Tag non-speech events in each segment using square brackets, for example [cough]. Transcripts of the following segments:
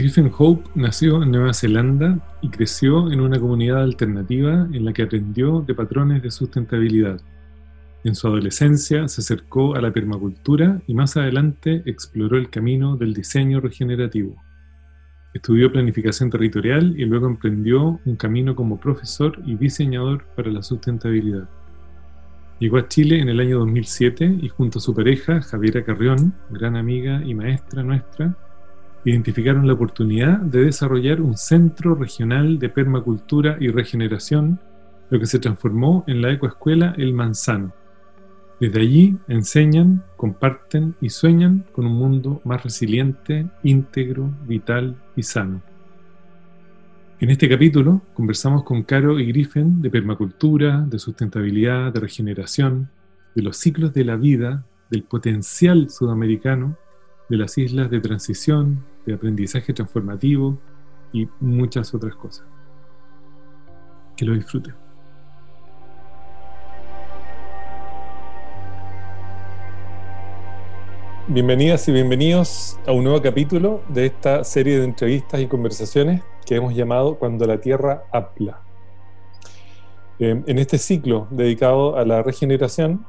Griffin Hope nació en Nueva Zelanda y creció en una comunidad alternativa en la que aprendió de patrones de sustentabilidad. En su adolescencia se acercó a la permacultura y más adelante exploró el camino del diseño regenerativo. Estudió planificación territorial y luego emprendió un camino como profesor y diseñador para la sustentabilidad. Llegó a Chile en el año 2007 y junto a su pareja, Javiera Carrión, gran amiga y maestra nuestra, identificaron la oportunidad de desarrollar un centro regional de permacultura y regeneración, lo que se transformó en la ecoescuela El Manzano. Desde allí enseñan, comparten y sueñan con un mundo más resiliente, íntegro, vital y sano. En este capítulo conversamos con Caro y Griffin de permacultura, de sustentabilidad, de regeneración, de los ciclos de la vida, del potencial sudamericano, de las islas de transición, de aprendizaje transformativo y muchas otras cosas. Que lo disfruten. Bienvenidas y bienvenidos a un nuevo capítulo de esta serie de entrevistas y conversaciones que hemos llamado Cuando la Tierra habla. Eh, en este ciclo dedicado a la regeneración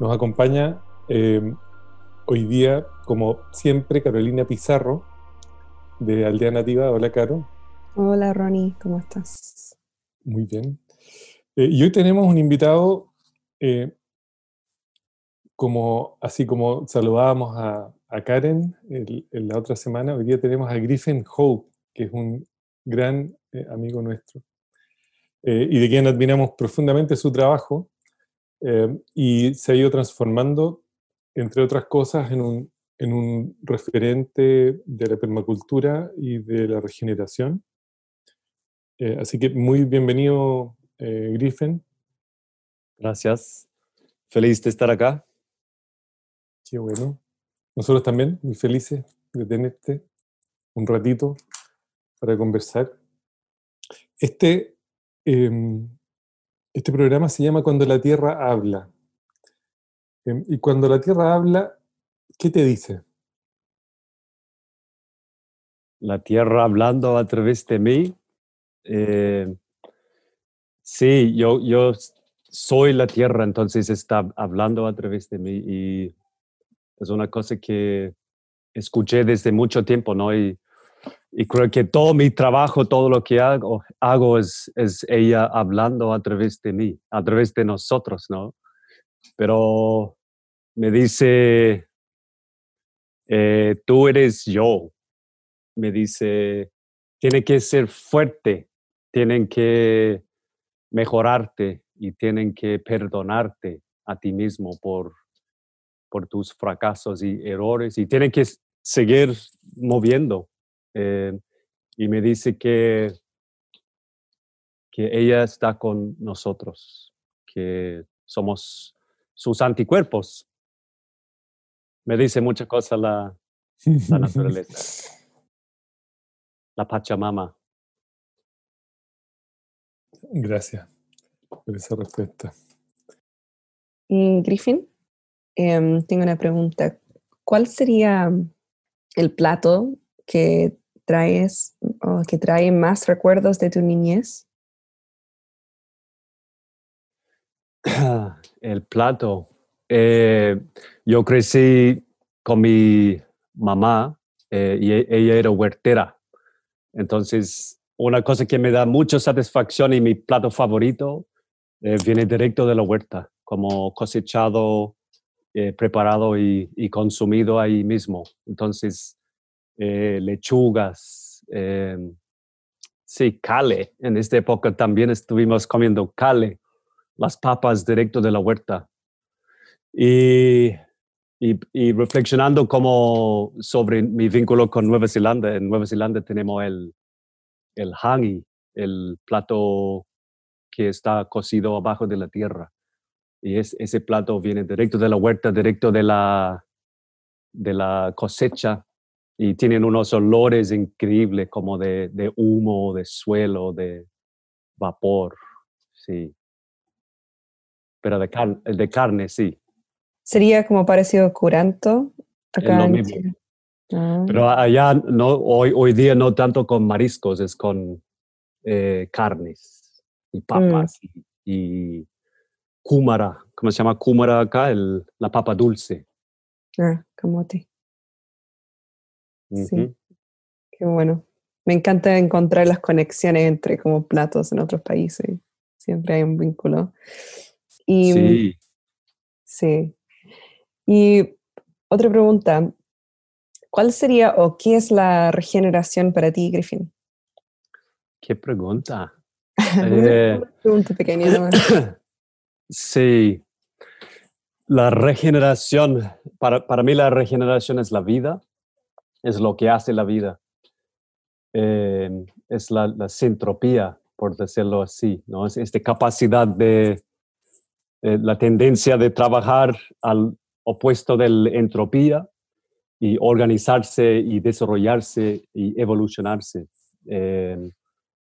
nos acompaña eh, hoy día, como siempre, Carolina Pizarro de Aldea Nativa. Hola, Caro. Hola, Ronnie, ¿cómo estás? Muy bien. Eh, y hoy tenemos un invitado como, así como saludábamos a, Karen en la otra semana, hoy día tenemos a Griffin Hope, que es un gran eh, amigo nuestro eh, y de quien admiramos profundamente su trabajo eh, y se ha ido transformando, entre otras cosas, en un, en un referente de la permacultura y de la regeneración. así que muy bienvenido, Griffin. Gracias. Feliz de estar acá. Qué bueno. Nosotros también muy felices de tenerte un ratito para conversar. Este, em, este programa se llama Cuando la Tierra habla. Em, y cuando la Tierra habla, ¿qué te dice? La Tierra hablando a través de mí. Eh, sí, yo, yo soy la Tierra, entonces está hablando a través de mí y es una cosa que escuché desde mucho tiempo, ¿no? Y, creo que todo mi trabajo, todo lo que hago, hago es, es ella hablando a través de mí, a través de nosotros, ¿no? Pero me dice, eh, tú eres yo. Me dice, tiene que ser fuerte, tienen que mejorarte y tienen que perdonarte a ti mismo por por tus fracasos y errores y tiene que seguir moviendo. Eh, y me dice que, que ella está con nosotros, que somos sus anticuerpos. Me dice muchas cosas la, la naturaleza. La Pachamama. Gracias por esa respuesta. Griffin, Em, tengo una pregunta. ¿Cuál sería el plato que traes o que trae más recuerdos de tu niñez? [clears throat] [clears throat] El plato. Eh, yo crecí con mi mamá eh, y e, ella era huertera. Entonces, una cosa que me da mucha satisfacción y mi plato favorito eh, viene directo de la huerta, como cosechado preparado y, consumido ahí mismo. Entonces, lechugas, sí, cale. En esta época también estuvimos comiendo cale, las papas directo de la huerta. Y Y, reflexionando como sobre mi vínculo con Nueva Zelanda, en Nueva Zelanda tenemos el, el hangi, el plato que está cocido abajo de la tierra. Y es, ese plato viene directo de la huerta, directo de la, de la cosecha y tienen unos olores increíbles como de, de humo, de suelo, de vapor, sí. Pero de, carne, de carne, sí. Sería como parecido a curanto acá lo en mismo. Chile. Ah, Pero allá no, hoy, hoy día no tanto con mariscos, es con eh, carnes y papas y, y cúmara. ¿Cómo se llama cúmara acá? El, la papa dulce. ah, camote. Sí. Ujú. Qué bueno. Me encanta encontrar las conexiones entre como platos en otros países. Siempre hay un vínculo. Y, Sí. sí. Y otra pregunta. ¿Cuál sería o qué es la regeneración para ti, Griffin? Qué pregunta. [laughs] Una Eh, pregunta pequeña. [coughs] Sí. La regeneración, para, para mí la regeneración es la vida, es lo que hace la vida. Eh, es la, la sintropía, por decirlo así, ¿no? Es esta capacidad de, eh, la tendencia de trabajar al opuesto de la entropía y organizarse y desarrollarse y evolucionarse. Eh,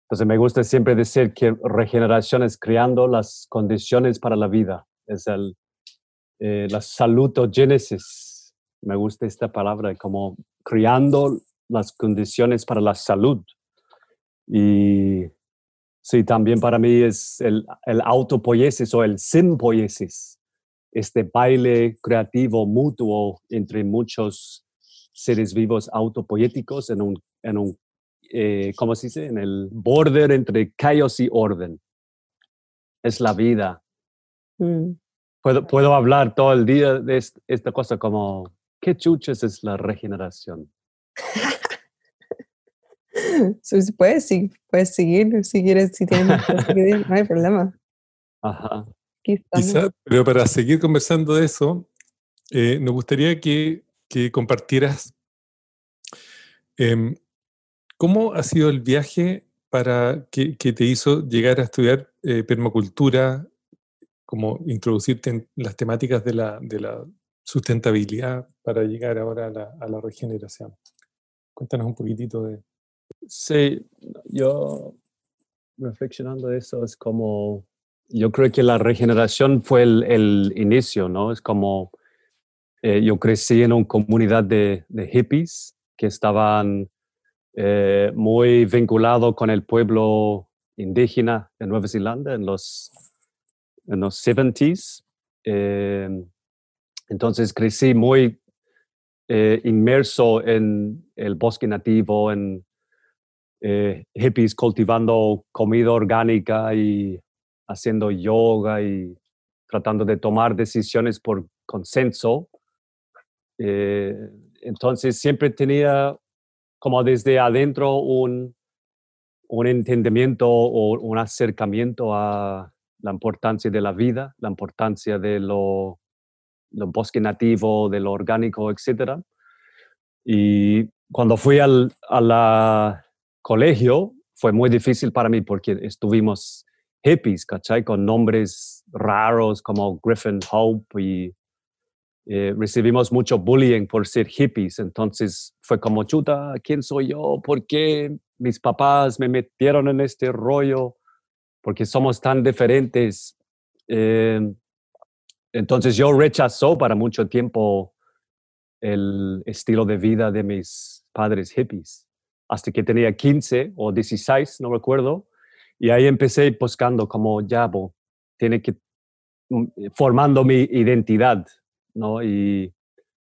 entonces me gusta siempre decir que regeneración es creando las condiciones para la vida. Es el, eh, la salutogénesis. Me gusta esta palabra, como creando las condiciones para la salud. Y sí, también para mí es el, el autopoiesis o el simpoiesis, este baile creativo mutuo entre muchos seres vivos autopoéticos en un, en un eh, ¿cómo se dice? En el border entre caos y orden. Es la vida. Mm. Puedo, puedo hablar todo el día de est- esta cosa como, ¿qué chuches es la regeneración? [laughs] [laughs] Puedes, sí, puedes seguir si quieres, si tienes más cosas que decir, no hay problema. [laughs] Ajá. Aquí estamos. Quizá, pero para seguir conversando de eso, eh, nos gustaría que, que compartieras em, cómo ha sido el viaje para que, que te hizo llegar a estudiar eh, permacultura, como introducirte en las temáticas de la, de la sustentabilidad para llegar ahora a la, a la regeneración. Cuéntanos un poquitito de... Sí, yo reflexionando eso es como, yo creo que la regeneración fue el, inicio, ¿no? Es como, eh, yo crecí en una comunidad de, hippies que estaban eh, muy vinculados con el pueblo indígena de Nueva Zelanda en los, en los 70s. Eh, entonces crecí muy inmerso en el bosque nativo, en eh, hippies cultivando comida orgánica y haciendo yoga y tratando de tomar decisiones por consenso. Eh, entonces siempre tenía como desde adentro un, un entendimiento o un acercamiento a la importancia de la vida, la importancia de lo, lo bosque nativo, de lo orgánico, etc. Y cuando fui al a la colegio fue muy difícil para mí porque estuvimos hippies, ¿cachai? Con nombres raros como Griffin Hope y eh, recibimos mucho bullying por ser hippies. Entonces fue como, chuta, ¿quién soy yo? ¿Por qué mis papás me metieron en este rollo? Porque somos tan diferentes. Eh, entonces yo rechazó para mucho tiempo el estilo de vida de mis padres hippies, hasta que tenía 15 o 16, no recuerdo, y ahí empecé buscando como ya, bo, tiene que, mm, formando mi identidad, ¿no? Y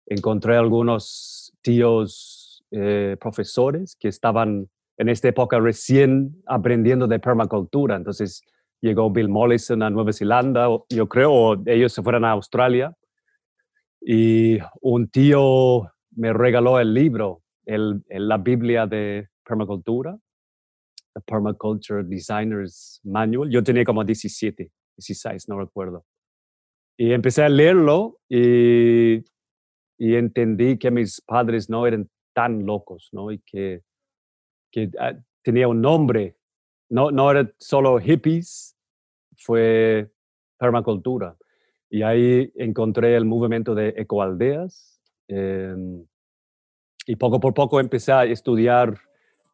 encontré algunos tíos eh, profesores que estaban en esta época recién aprendiendo de permacultura, entonces llegó Bill Mollison a Nueva Zelanda, yo creo, ellos se fueron a Australia, y un tío me regaló el libro, el, el- la Biblia de permacultura, The Permaculture Designers Manual. Yo tenía como 17, 16, no recuerdo. Y empecé a leerlo y y entendí que mis padres no eran tan locos, ¿no? Y que, que ah, tenía un nombre, no, no era solo hippies, fue permacultura. Y ahí encontré el movimiento de ecoaldeas. Em, y poco por poco empecé a estudiar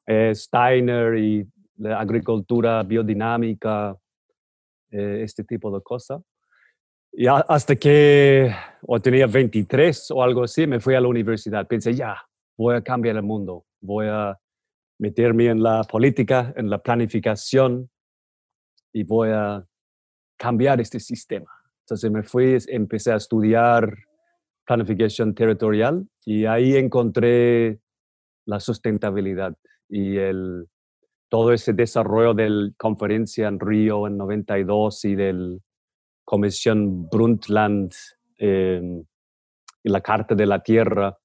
eh, Steiner y la agricultura biodinámica, eh, este tipo de cosas. Y hasta que o tenía 23 o algo así, me fui a la universidad. Pensé, ya, voy a cambiar el mundo, voy a meterme en la política, en la planificación y voy a cambiar este sistema. Entonces me fui, empecé a estudiar planificación territorial y ahí encontré la sustentabilidad y el, todo ese desarrollo de la conferencia en Río en 92 y del Comisión Brundtland em, y la Carta de la Tierra.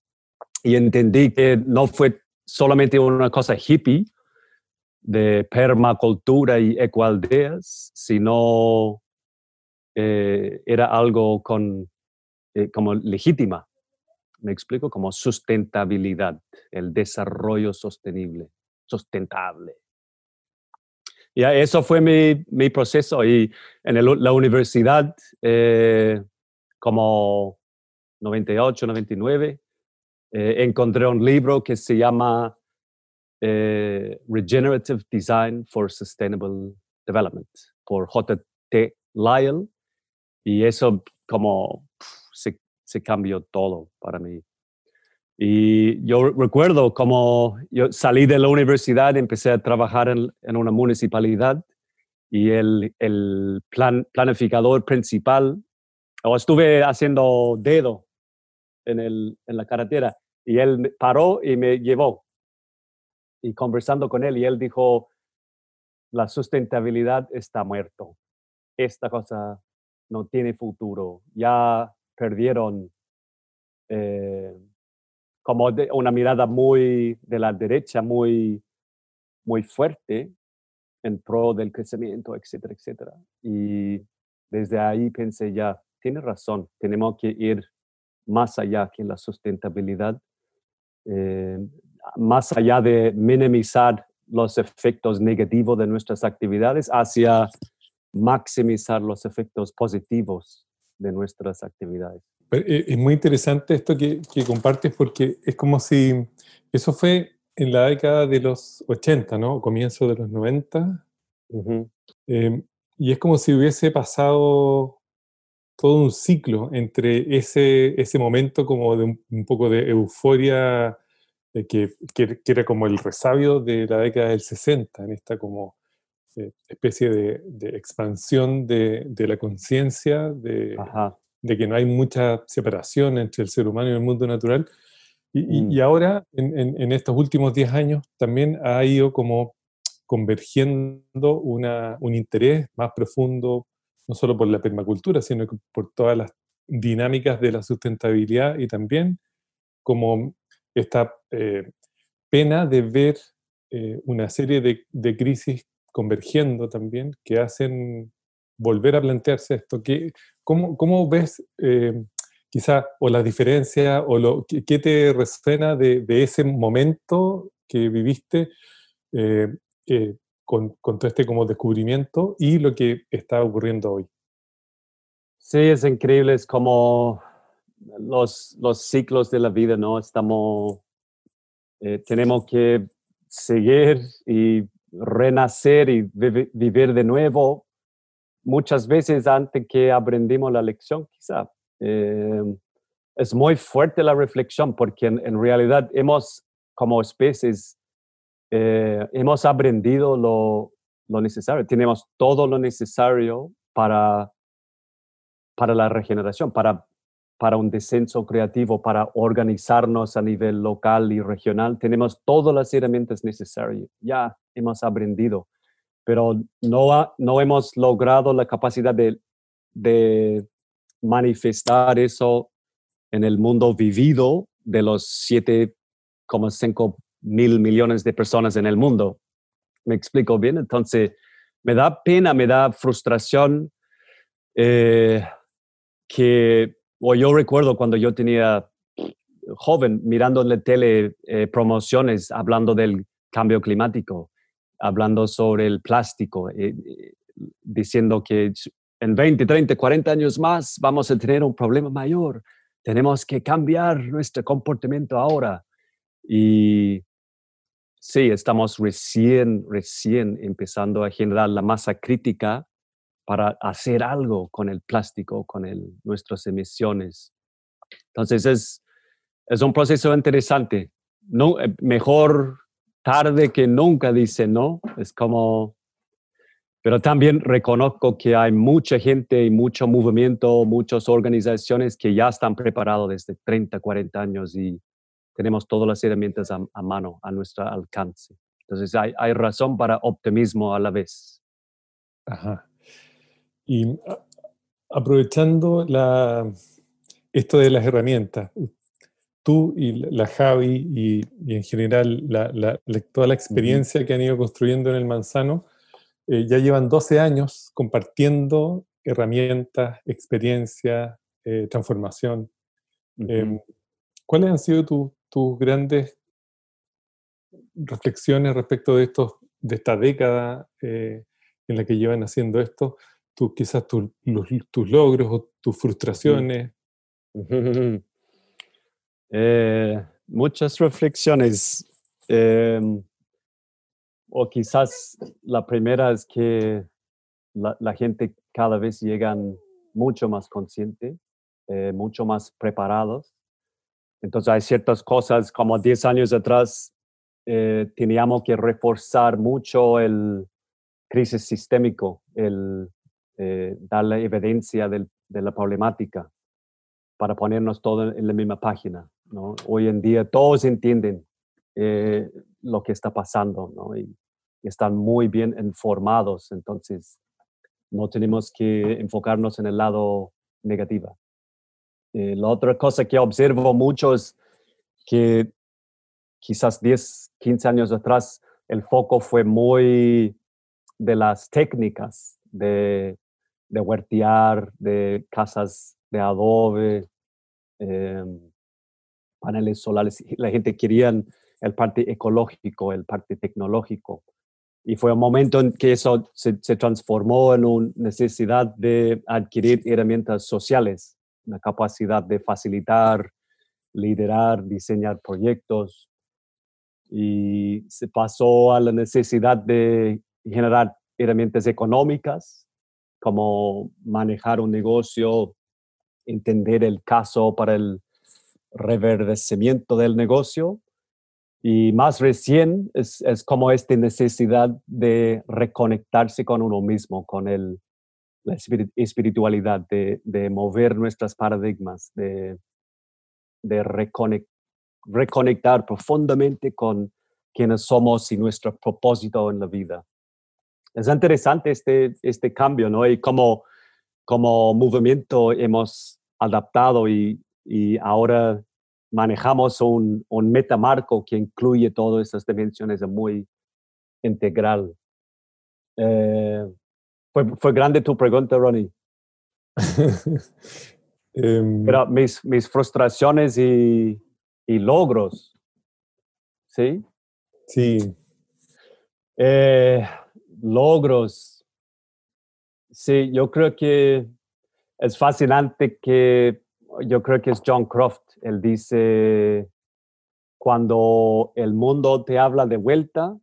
Y entendí que no fue solamente una cosa hippie de permacultura y ecoaldeas, sino eh, era algo con, eh, como legítima. Me explico, como sustentabilidad, el desarrollo sostenible, sustentable. Y eso fue mi, mi proceso. Y en la universidad, eh, como 98, 99, eh, encontré un libro que se llama eh, Regenerative Design for Sustainable Development por J.T. Lyle. Y eso como se, se cambió todo para mí. Y yo recuerdo como yo salí de la universidad, empecé a trabajar en, en una municipalidad y el, el plan, planificador principal, o estuve haciendo dedo en, el, en la carretera y él paró y me llevó. Y conversando con él, y él dijo, la sustentabilidad está muerto. Esta cosa no tiene futuro. Ya perdieron eh, como una mirada muy de la derecha, muy, muy fuerte en pro del crecimiento, etcétera, etcétera. Y desde ahí pensé ya, tiene razón, tenemos que ir más allá que la sustentabilidad, eh, más allá de minimizar los efectos negativos de nuestras actividades hacia maximizar los efectos positivos de nuestras actividades. Eh, es muy interesante esto que, compartes porque es como si eso fue en la década de los 80, ¿no? Comienzo de los 90. Em, y es como si hubiese pasado todo un ciclo entre ese, ese momento como de un, poco de euforia eh, que, que, era como el resabio de la década del 60, en esta como eh, especie de, de, expansión de, de la conciencia, de, de que no hay mucha separación entre el ser humano y el mundo natural. Y, y, mm. ahora, en, en, estos últimos 10 años, también ha ido como convergiendo una, un interés más profundo, no solo por la permacultura, sino por todas las dinámicas de la sustentabilidad y también como esta eh, pena de ver eh, una serie de, de, crisis convergiendo también que hacen volver a plantearse esto. que ¿Cómo, cómo ves eh, quizá o la diferencia o lo, qué, te resuena de, de, ese momento que viviste eh, eh, con, con, todo este como descubrimiento y lo que está ocurriendo hoy? Sí, es increíble, es como los, los ciclos de la vida, ¿no? Estamos, tenemos que seguir y renacer y vivir de nuevo muchas veces antes que aprendimos la lección, quizá. Eh, es muy fuerte la reflexión porque en, realidad hemos, como especies, eh, hemos aprendido lo, lo, necesario. Tenemos todo lo necesario para, para la regeneración, para, para un descenso creativo, para organizarnos a nivel local y regional. Tenemos todas las herramientas necesarias. Ya hemos aprendido pero no, no hemos logrado la capacidad de, manifestar eso en el mundo vivido de los 7,5 mil millones de personas en el mundo. ¿Me explico bien? Entonces, me da pena, me da frustración eh, que, o yo recuerdo cuando yo tenía joven mirando en la tele eh, promociones hablando del cambio climático, hablando sobre el plástico, eh, eh, diciendo que en 20, 30, 40 años más vamos a tener un problema mayor. Tenemos que cambiar nuestro comportamiento ahora. Y sí, estamos recién, recién empezando a generar la masa crítica para hacer algo con el plástico, con el, nuestras emisiones. Entonces es, es un proceso interesante. No, eh, mejor tarde que nunca, dice, ¿no? Es como, pero también reconozco que hay mucha gente y mucho movimiento, muchas organizaciones que ya están preparados desde 30, 40 años y tenemos todas las herramientas a, mano, a nuestro alcance. Entonces hay, hay, razón para optimismo a la vez. Ajá. Y aprovechando la, esto de las herramientas, tú y la Javi y, en general la, toda la experiencia que han ido construyendo en el Manzano, eh, ya llevan 12 años compartiendo herramientas, experiencia, eh, transformación. Em, ¿Cuáles han sido tus tus grandes reflexiones respecto de, estos, de esta década eh, en la que llevan haciendo esto? Tú, quizás tus logros o tus frustraciones. [laughs] Eh, muchas reflexiones. Em, o quizás la primera es que la, gente cada vez llegan mucho más consciente, eh, mucho más preparados entonces hay ciertas cosas como 10 años atrás eh, teníamos que reforzar mucho el crisis sistémico, el eh, dar la evidencia de la problemática para ponernos todos en la misma página. ¿no? Hoy en día todos entienden eh, lo que está pasando ¿no? y, están muy bien informados, entonces no tenemos que enfocarnos en el lado negativo. Eh, la otra cosa que observo mucho es que quizás 10, 15 años atrás el foco fue muy de las técnicas de, de huertear, de casas de adobe, em, paneles solares. La gente quería el parte ecológico, el parte tecnológico. Y fue un momento en que eso se, se transformó en una necesidad de adquirir herramientas sociales la capacidad de facilitar, liderar, diseñar proyectos y se pasó a la necesidad de generar herramientas económicas, como manejar un negocio, entender el caso para el reverdecimiento del negocio. Y más recién es, es como esta necesidad de reconectarse con uno mismo, con el, la espiritualidad, de, de mover nuestras paradigmas, de, de reconectar profundamente con quienes somos y nuestro propósito en la vida. Es interesante este, este cambio, ¿no? Y como, como movimiento hemos adaptado y, y ahora manejamos un, un, metamarco que incluye todas esas dimensiones muy integral. Eh, fue, grande tu pregunta, Ronnie. [laughs] Em, Pero mis, mis frustraciones y, y, logros, ¿sí? Sí. Eh, logros. Sí, yo creo que es fascinante que yo creo que es John Croft. Él dice, cuando el mundo te habla de vuelta,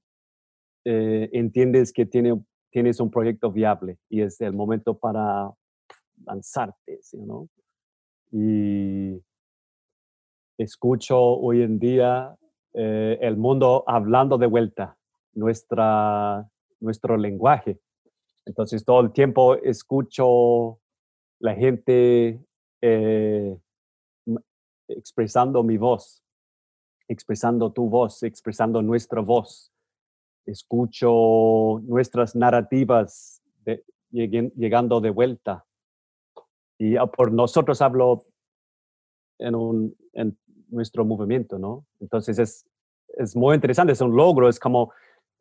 eh, entiendes que tiene tienes un proyecto viable y es el momento para lanzarte, ¿no? Y escucho hoy en día eh, el mundo hablando de vuelta nuestra, nuestro lenguaje. Entonces todo el tiempo escucho la gente eh, expresando mi voz, expresando tu voz, expresando nuestra voz escucho nuestras narrativas llegando de vuelta. Y por nosotros hablo en, un, nuestro movimiento, ¿no? Entonces es, es muy interesante, es un logro, es como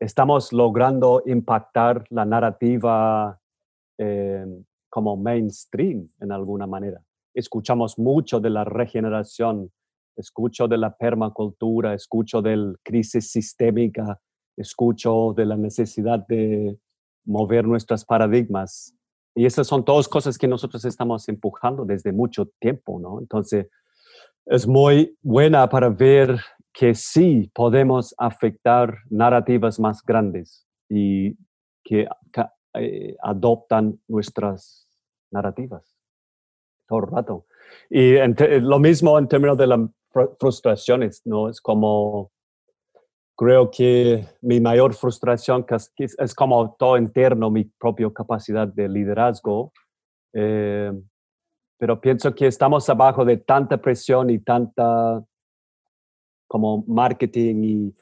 estamos logrando impactar la narrativa eh, como mainstream en alguna manera. Escuchamos mucho de la regeneración, escucho de la permacultura, escucho de la crisis sistémica, escucho de la necesidad de mover nuestros paradigmas. Y esas son todas cosas que nosotros estamos empujando desde mucho tiempo, ¿no? Entonces, es muy buena para ver que sí podemos afectar narrativas más grandes y que eh, adoptan nuestras narrativas todo el rato. Y lo mismo en términos de las frustraciones, ¿no? Es como, creo que mi mayor frustración es, es como todo interno, mi propia capacidad de liderazgo. Eh, pero pienso que estamos abajo de tanta presión y tanta como marketing y,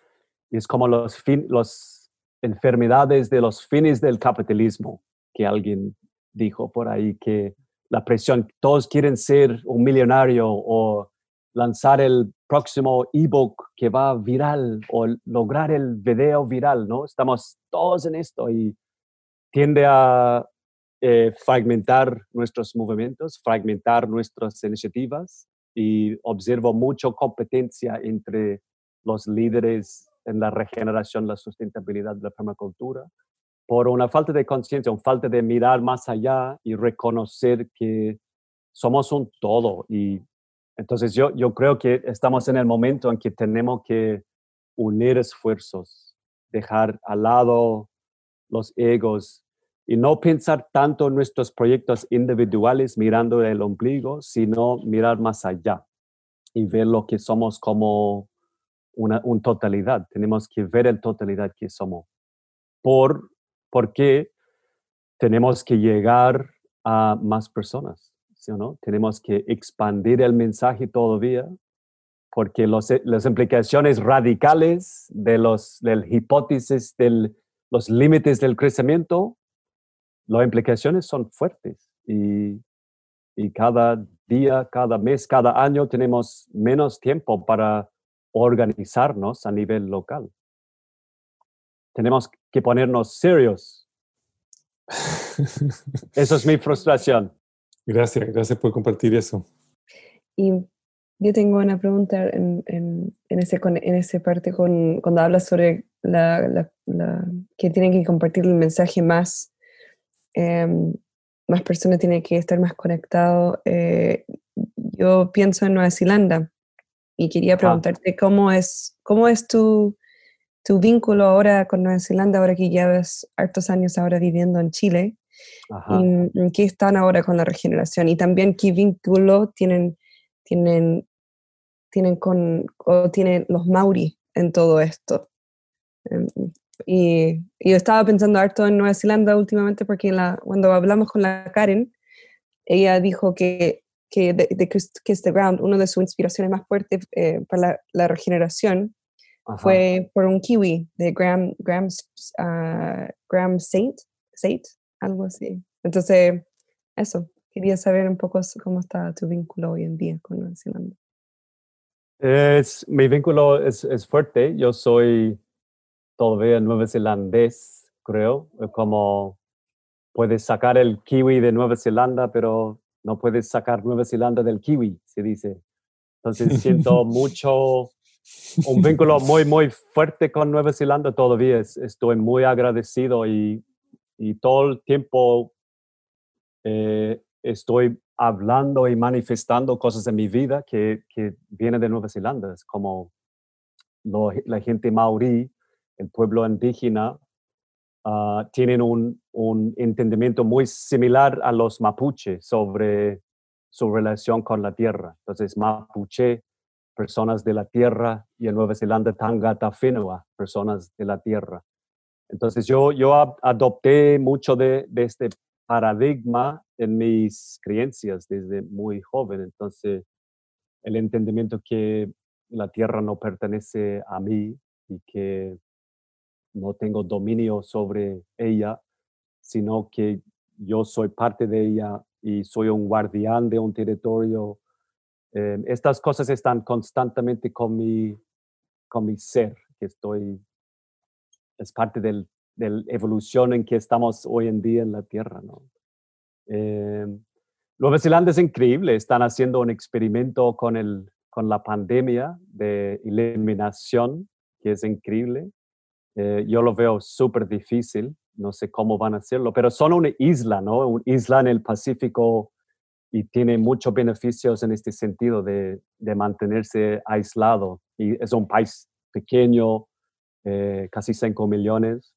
es como los, fin, los enfermedades de los fines del capitalismo, que alguien dijo por ahí, que la presión, todos quieren ser un millonario o lanzar el próximo ebook que va viral o lograr el video viral, ¿no? Estamos todos en esto y tiende a eh, fragmentar nuestros movimientos, fragmentar nuestras iniciativas y observo mucha competencia entre los líderes en la regeneración, la sustentabilidad de la permacultura por una falta de conciencia, una falta de mirar más allá y reconocer que somos un todo. Y entonces yo, yo creo que estamos en el momento en que tenemos que unir esfuerzos, dejar al lado los egos y no pensar tanto en nuestros proyectos individuales mirando el ombligo, sino mirar más allá y ver lo que somos como una, totalidad. Tenemos que ver en totalidad que somos. Por porque tenemos que llegar a más personas, ¿sí o no? Tenemos que expandir el mensaje todavía, porque las implicaciones radicales de los del hipótesis de los límites del crecimiento, las implicaciones son fuertes y, y cada día, cada mes, cada año tenemos menos tiempo para organizarnos a nivel local tenemos que ponernos serios. Eso es mi [laughs] frustración. Gracias, gracias por compartir eso. Y yo tengo una pregunta en, en, en ese, en ese parte con, cuando hablas sobre la, la, que tienen que compartir el mensaje más, em, más personas tienen que estar más conectados. Eh, yo pienso en Nueva Zelanda y quería preguntarte cómo es, cómo es tu tu vínculo ahora con Nueva Zelanda, ahora que llevas hartos años ahora viviendo en Chile, y, qué están ahora con la regeneración y también qué vínculo tienen, tienen, tienen con, o tienen los Maori en todo esto. Em, y, yo estaba pensando harto en Nueva Zelanda últimamente porque la, cuando hablamos con la Karen, ella dijo que, que de, de Kiss the Ground, una de sus inspiraciones más fuertes eh, para la, la regeneración fue por un kiwi de Graham, Graham, uh, Graham Saint, Saint, algo así. Entonces, eso, quería saber un poco cómo está tu vínculo hoy en día con Nueva Zelanda. Es, mi vínculo es, es fuerte. Yo soy todavía nuevo-zelandés, creo. Como puedes sacar el kiwi de Nueva Zelanda, pero no puedes sacar Nueva Zelanda del kiwi, se dice. Entonces siento [laughs] mucho un vínculo muy, muy fuerte con Nueva Zelanda todavía. Estoy muy agradecido y, y todo el tiempo eh, estoy hablando y manifestando cosas en mi vida que, que vienen de Nueva Zelanda. Es como la gente maorí, el pueblo indígena, uh, tienen un, un, entendimiento muy similar a los mapuche sobre su relación con la tierra. Entonces, mapuche personas de la tierra y en Nueva Zelanda Tangata Whenua, personas de la tierra. Entonces yo, yo adopté mucho de, de, este paradigma en mis creencias desde muy joven. Entonces el entendimiento que la tierra no pertenece a mí y que no tengo dominio sobre ella, sino que yo soy parte de ella y soy un guardián de un territorio Em, estas cosas están constantemente con mi, con mi ser, que estoy, es parte de la evolución en que estamos hoy en día en la Tierra. ¿no? Eh, Nueva Zelanda es increíble, están haciendo un experimento con el, con la pandemia de eliminación, que es increíble. Eh, yo lo veo súper difícil, no sé cómo van a hacerlo, pero son una isla, ¿no? Una isla en el Pacífico y tiene muchos beneficios en este sentido de, de mantenerse aislado. Y es un país pequeño, eh, casi 5 millones,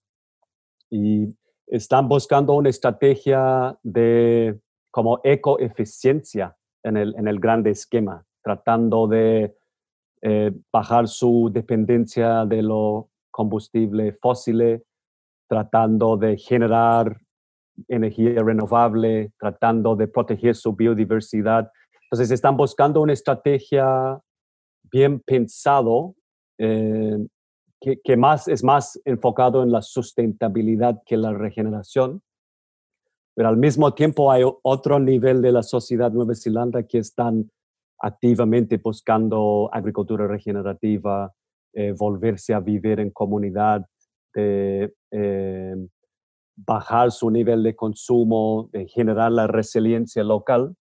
y están buscando una estrategia de como ecoeficiencia en el, en el grande esquema, tratando de eh, bajar su dependencia de los combustibles fósiles, tratando de generar energía renovable, tratando de proteger su biodiversidad. Entonces están buscando una estrategia bien pensado eh, que, más es más enfocado en la sustentabilidad que la regeneración. Pero al mismo tiempo hay otro nivel de la sociedad Nueva Zelanda que están activamente buscando agricultura regenerativa, eh, volverse a vivir en comunidad, de, eh, bajar su nivel de consumo, de generar la resiliencia local.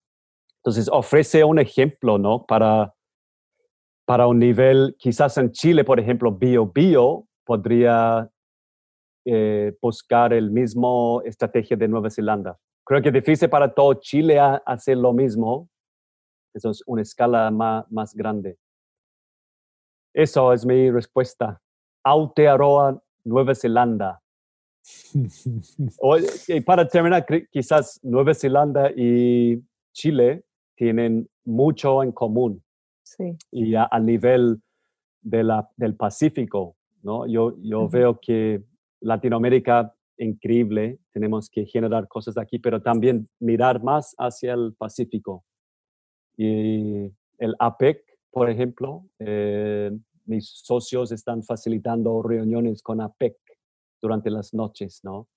Entonces ofrece un ejemplo, ¿no? Para para un nivel, quizás en Chile, por ejemplo, Bio Bio podría eh, buscar el mismo estrategia de Nueva Zelanda. Creo que es difícil para todo Chile hacer lo mismo. Eso es una escala más, más grande. Eso es mi respuesta. Aotearoa, Nueva Zelanda. y para terminar, quizás Nueva Zelanda y Chile tienen mucho en común. Y a, nivel de la, del Pacífico, ¿no? Yo, yo veo que Latinoamérica increíble, tenemos que generar cosas aquí, pero también mirar más hacia el Pacífico. Y el APEC, por ejemplo, eh, mis socios están facilitando reuniones con APEC durante las noches, ¿no?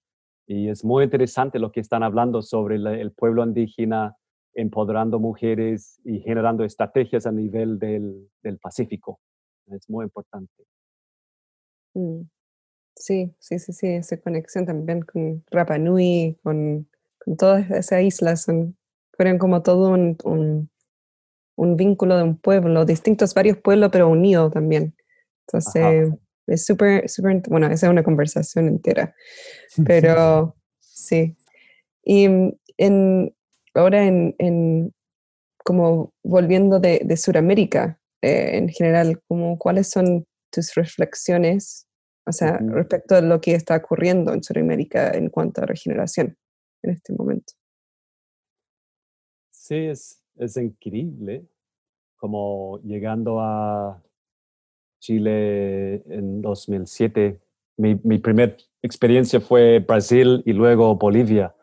Y es muy interesante lo que están hablando sobre el pueblo indígena, empoderando mujeres y generando estrategias a nivel del, del Pacífico. Es muy importante. Mm. Sí, sí, sí, sí, esa conexión también con Rapa Nui, con, con todas esas islas, son, fueron como todo un, un, un, vínculo de un pueblo, distintos varios pueblos, pero unidos también. Entonces, es súper, súper, bueno, esa es una conversación entera, pero sí. Y mm, en, ahora en, como volviendo de, de Sudamérica eh, en general, como, ¿cuáles son tus reflexiones, o sea, respecto a lo que está ocurriendo en Sudamérica en cuanto a regeneración en este momento? Sí, es, es increíble como llegando a Chile en 2007. Mi, mi primera experiencia fue Brasil y luego Bolivia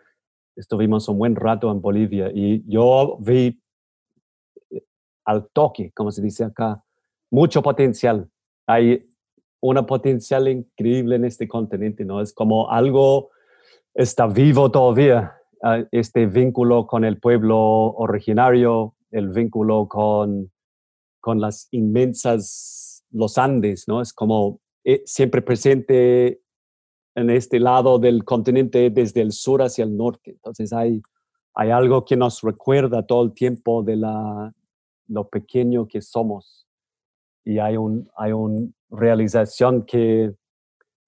estuvimos un buen rato en Bolivia y yo vi eh, al toque, como se dice acá, mucho potencial. Hay una potencial increíble en este continente, ¿no? Es como algo está vivo todavía, ah, este vínculo con el pueblo originario, el vínculo con, con las inmensas, los Andes, ¿no? Es como eh, siempre presente en este lado del continente desde el sur hacia el norte. Entonces hay, hay algo que nos recuerda todo el tiempo de la, lo pequeño que somos. Y hay una hay un realización que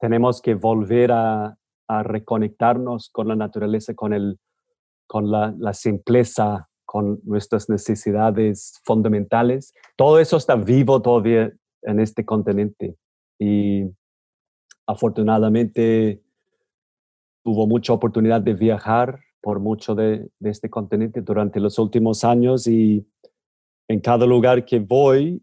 tenemos que volver a, a, reconectarnos con la naturaleza, con, el, con la, simpleza, con nuestras necesidades fundamentales. Todo eso está vivo todavía en este continente. Y afortunadamente tuvo mucha oportunidad de viajar por mucho de, este continente durante los últimos años y en cada lugar que voy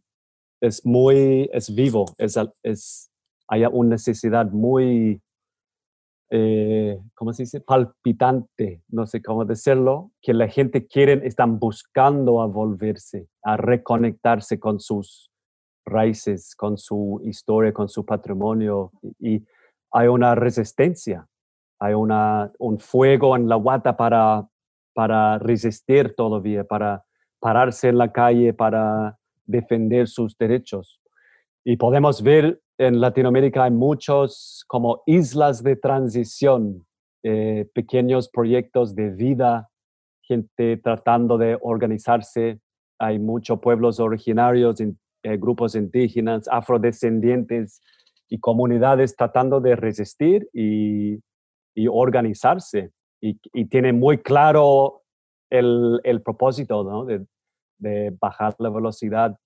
es muy, es vivo, es, es hay una necesidad muy, eh, ¿cómo se dice? Palpitante, no sé cómo decirlo, que la gente quiere, están buscando a volverse, a reconectarse con sus raíces, con su historia, con su patrimonio y hay una resistencia, hay una, un fuego en la guata para, para resistir todavía, para pararse en la calle, para defender sus derechos. Y podemos ver en Latinoamérica hay muchos como islas de transición, eh, pequeños proyectos de vida, gente tratando de organizarse hay muchos pueblos originarios, eh, grupos indígenas, afrodescendientes y comunidades tratando de resistir y, organizarse. Y, y tienen muy claro el, propósito de, bajar la velocidad,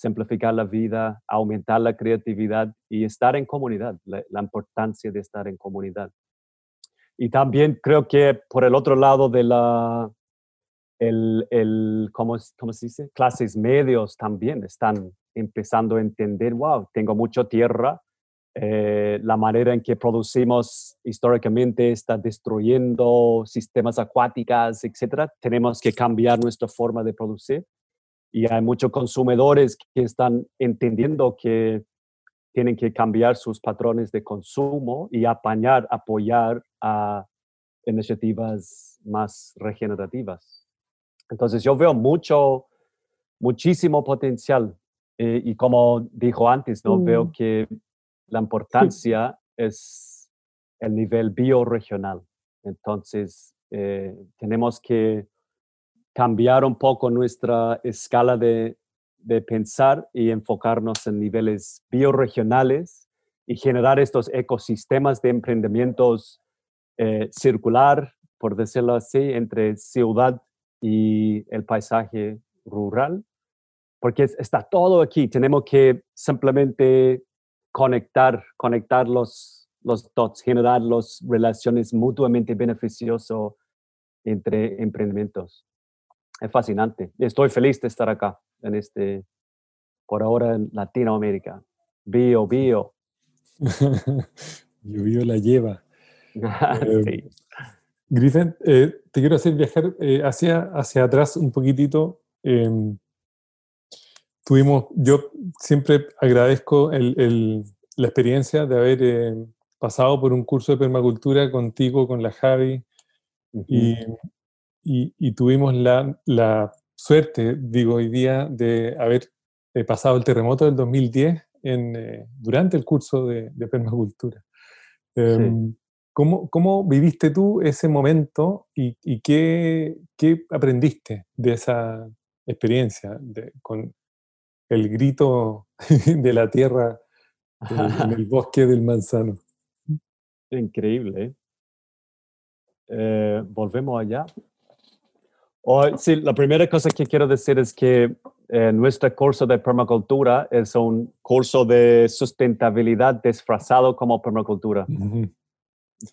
simplificar la vida, aumentar la creatividad y estar en comunidad, la importancia de estar en comunidad. Y también creo que por el otro lado de la, el, el ¿cómo, ¿cómo, se dice? Clases medios también están empezando a entender, wow, tengo mucha tierra, eh, la manera en que producimos históricamente está destruyendo sistemas acuáticos, etcétera. Tenemos que cambiar nuestra forma de producir. Y hay muchos consumidores que están entendiendo que tienen que cambiar sus patrones de consumo y apañar, apoyar a iniciativas más regenerativas. Entonces yo veo mucho, muchísimo potencial eh, y como dijo antes, ¿no? Veo mm. que la importancia es el nivel bioregional. Entonces eh, tenemos que cambiar un poco nuestra escala de, de pensar y enfocarnos en niveles bioregionales y generar estos ecosistemas de emprendimientos eh, circular, por decirlo así, entre ciudad y el paisaje rural, porque está todo aquí. Tenemos que simplemente conectar, conectar los, los dots, generar las relaciones mutuamente beneficiosas entre emprendimientos. Es fascinante. Estoy feliz de estar acá en este, por ahora en Latinoamérica. Bio, bio. [laughs] bio, bio la lleva. [laughs] Em, Griffin, eh, te quiero hacer viajar eh, hacia, hacia atrás un poquitito. Em, tuvimos, yo siempre agradezco el, la experiencia de haber eh, pasado por un curso de permacultura contigo, con la Javi, y, y, y, tuvimos la, la suerte, digo hoy día, de haber eh, pasado el terremoto del 2010 en, eh, durante el curso de, permacultura. Em, ¿cómo, viviste tú ese momento y, qué, aprendiste de esa experiencia con el grito [laughs] de la tierra en el [laughs] bosque del manzano? Increíble. ¿eh? volvemos allá. Oh, sí, la primera cosa que quiero decir es que eh, nuestro curso de permacultura es un curso de sustentabilidad disfrazado como permacultura.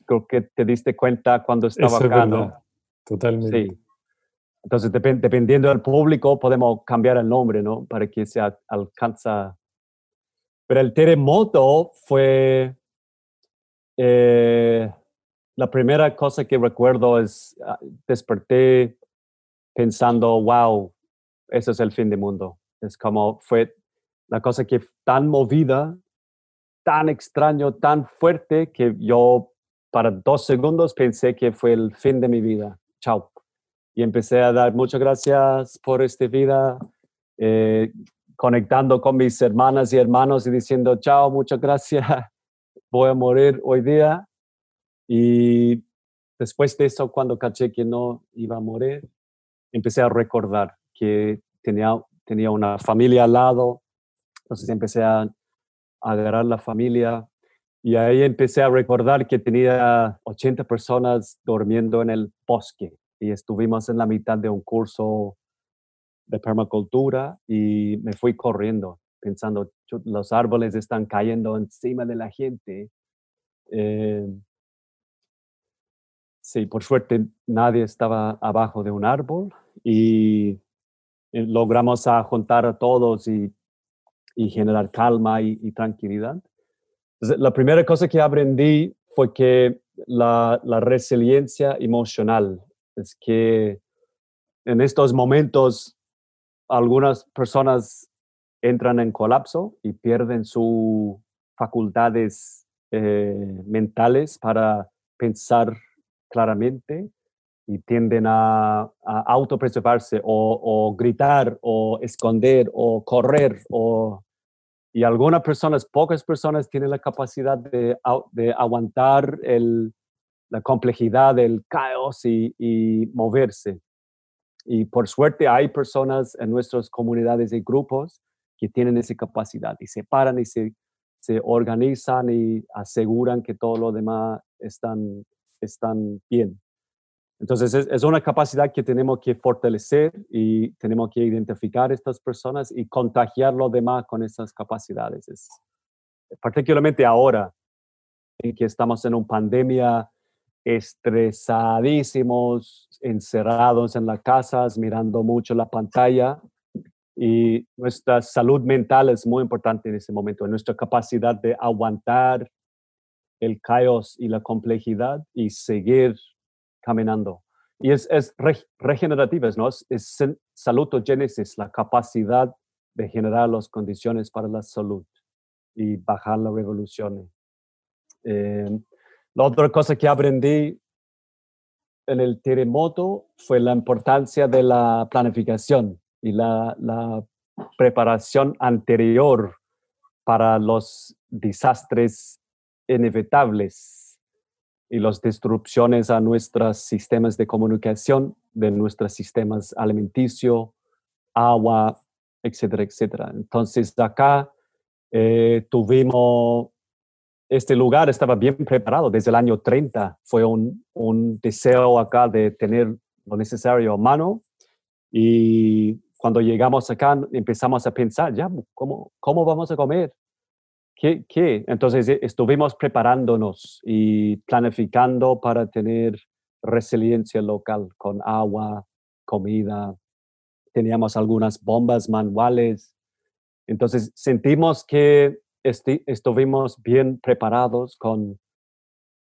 Creo que te diste cuenta cuando estaba acá, ¿no? Totalmente. Sí. Entonces, dependiendo del público, podemos cambiar el nombre, ¿no? Para que se alcanza. Pero el terremoto fue eh, la primera cosa que recuerdo es ah, desperté pensando, wow, ese es el fin del mundo. Es como fue la cosa que tan movida, tan extraño, tan fuerte que yo para dos segundos pensé que fue el fin de mi vida. Chao. Y empecé a dar muchas gracias por esta vida, eh, conectando con mis hermanas y hermanos y diciendo, chao, muchas gracias, [laughs] voy a morir hoy día. Y después de eso, cuando caché que no iba a morir, empecé a recordar que tenía, tenía una familia al lado, entonces empecé a, agarrar la familia y ahí empecé a recordar que tenía 80 personas durmiendo en el bosque y estuvimos en la mitad de un curso de permacultura y me fui corriendo pensando, los árboles están cayendo encima de la gente. Eh, Sí, por suerte nadie estaba abajo de un árbol y eh, logramos a juntar a todos y, generar calma y, tranquilidad. la primera cosa que aprendí fue que la, resiliencia emocional es que en estos momentos algunas personas entran en colapso y pierden sus facultades eh, mentales para pensar claramente y tienden a, a autopreservarse o, gritar o esconder o correr o y algunas personas, pocas personas tienen la capacidad de, de aguantar el, la complejidad del caos y, y, moverse. Y por suerte hay personas en nuestras comunidades y grupos que tienen esa capacidad y se paran y se, se organizan y aseguran que todo lo demás están, están bien. Entonces es, una capacidad que tenemos que fortalecer y tenemos que identificar estas personas y contagiar los demás con esas capacidades. Es, particularmente ahora, en que estamos en una pandemia, estresadísimos, encerrados en las casas, mirando mucho la pantalla. Y nuestra salud mental es muy importante en ese momento, nuestra capacidad de aguantar el caos y la complejidad y seguir caminando. Y es, es regenerativa, ¿no? Es, es salutogénesis, la capacidad de generar las condiciones para la salud y bajar la revolución. Eh, la otra cosa que aprendí en el terremoto fue la importancia de la planificación y la preparación anterior para los desastres inevitables y las destrucciones a nuestros sistemas de comunicación, de nuestros sistemas alimenticios, agua, etcétera, etcétera. Entonces, acá eh, tuvimos, este lugar estaba bien preparado desde el año 30. Fue un, un deseo acá de tener lo necesario a mano y cuando llegamos acá empezamos a pensar, ya, ¿cómo, cómo vamos a comer? ¿Qué, ¿Qué? Entonces eh, estuvimos preparándonos y planificando para tener resiliencia local con agua, comida. Teníamos algunas bombas manuales. Entonces sentimos que estuvimos bien preparados con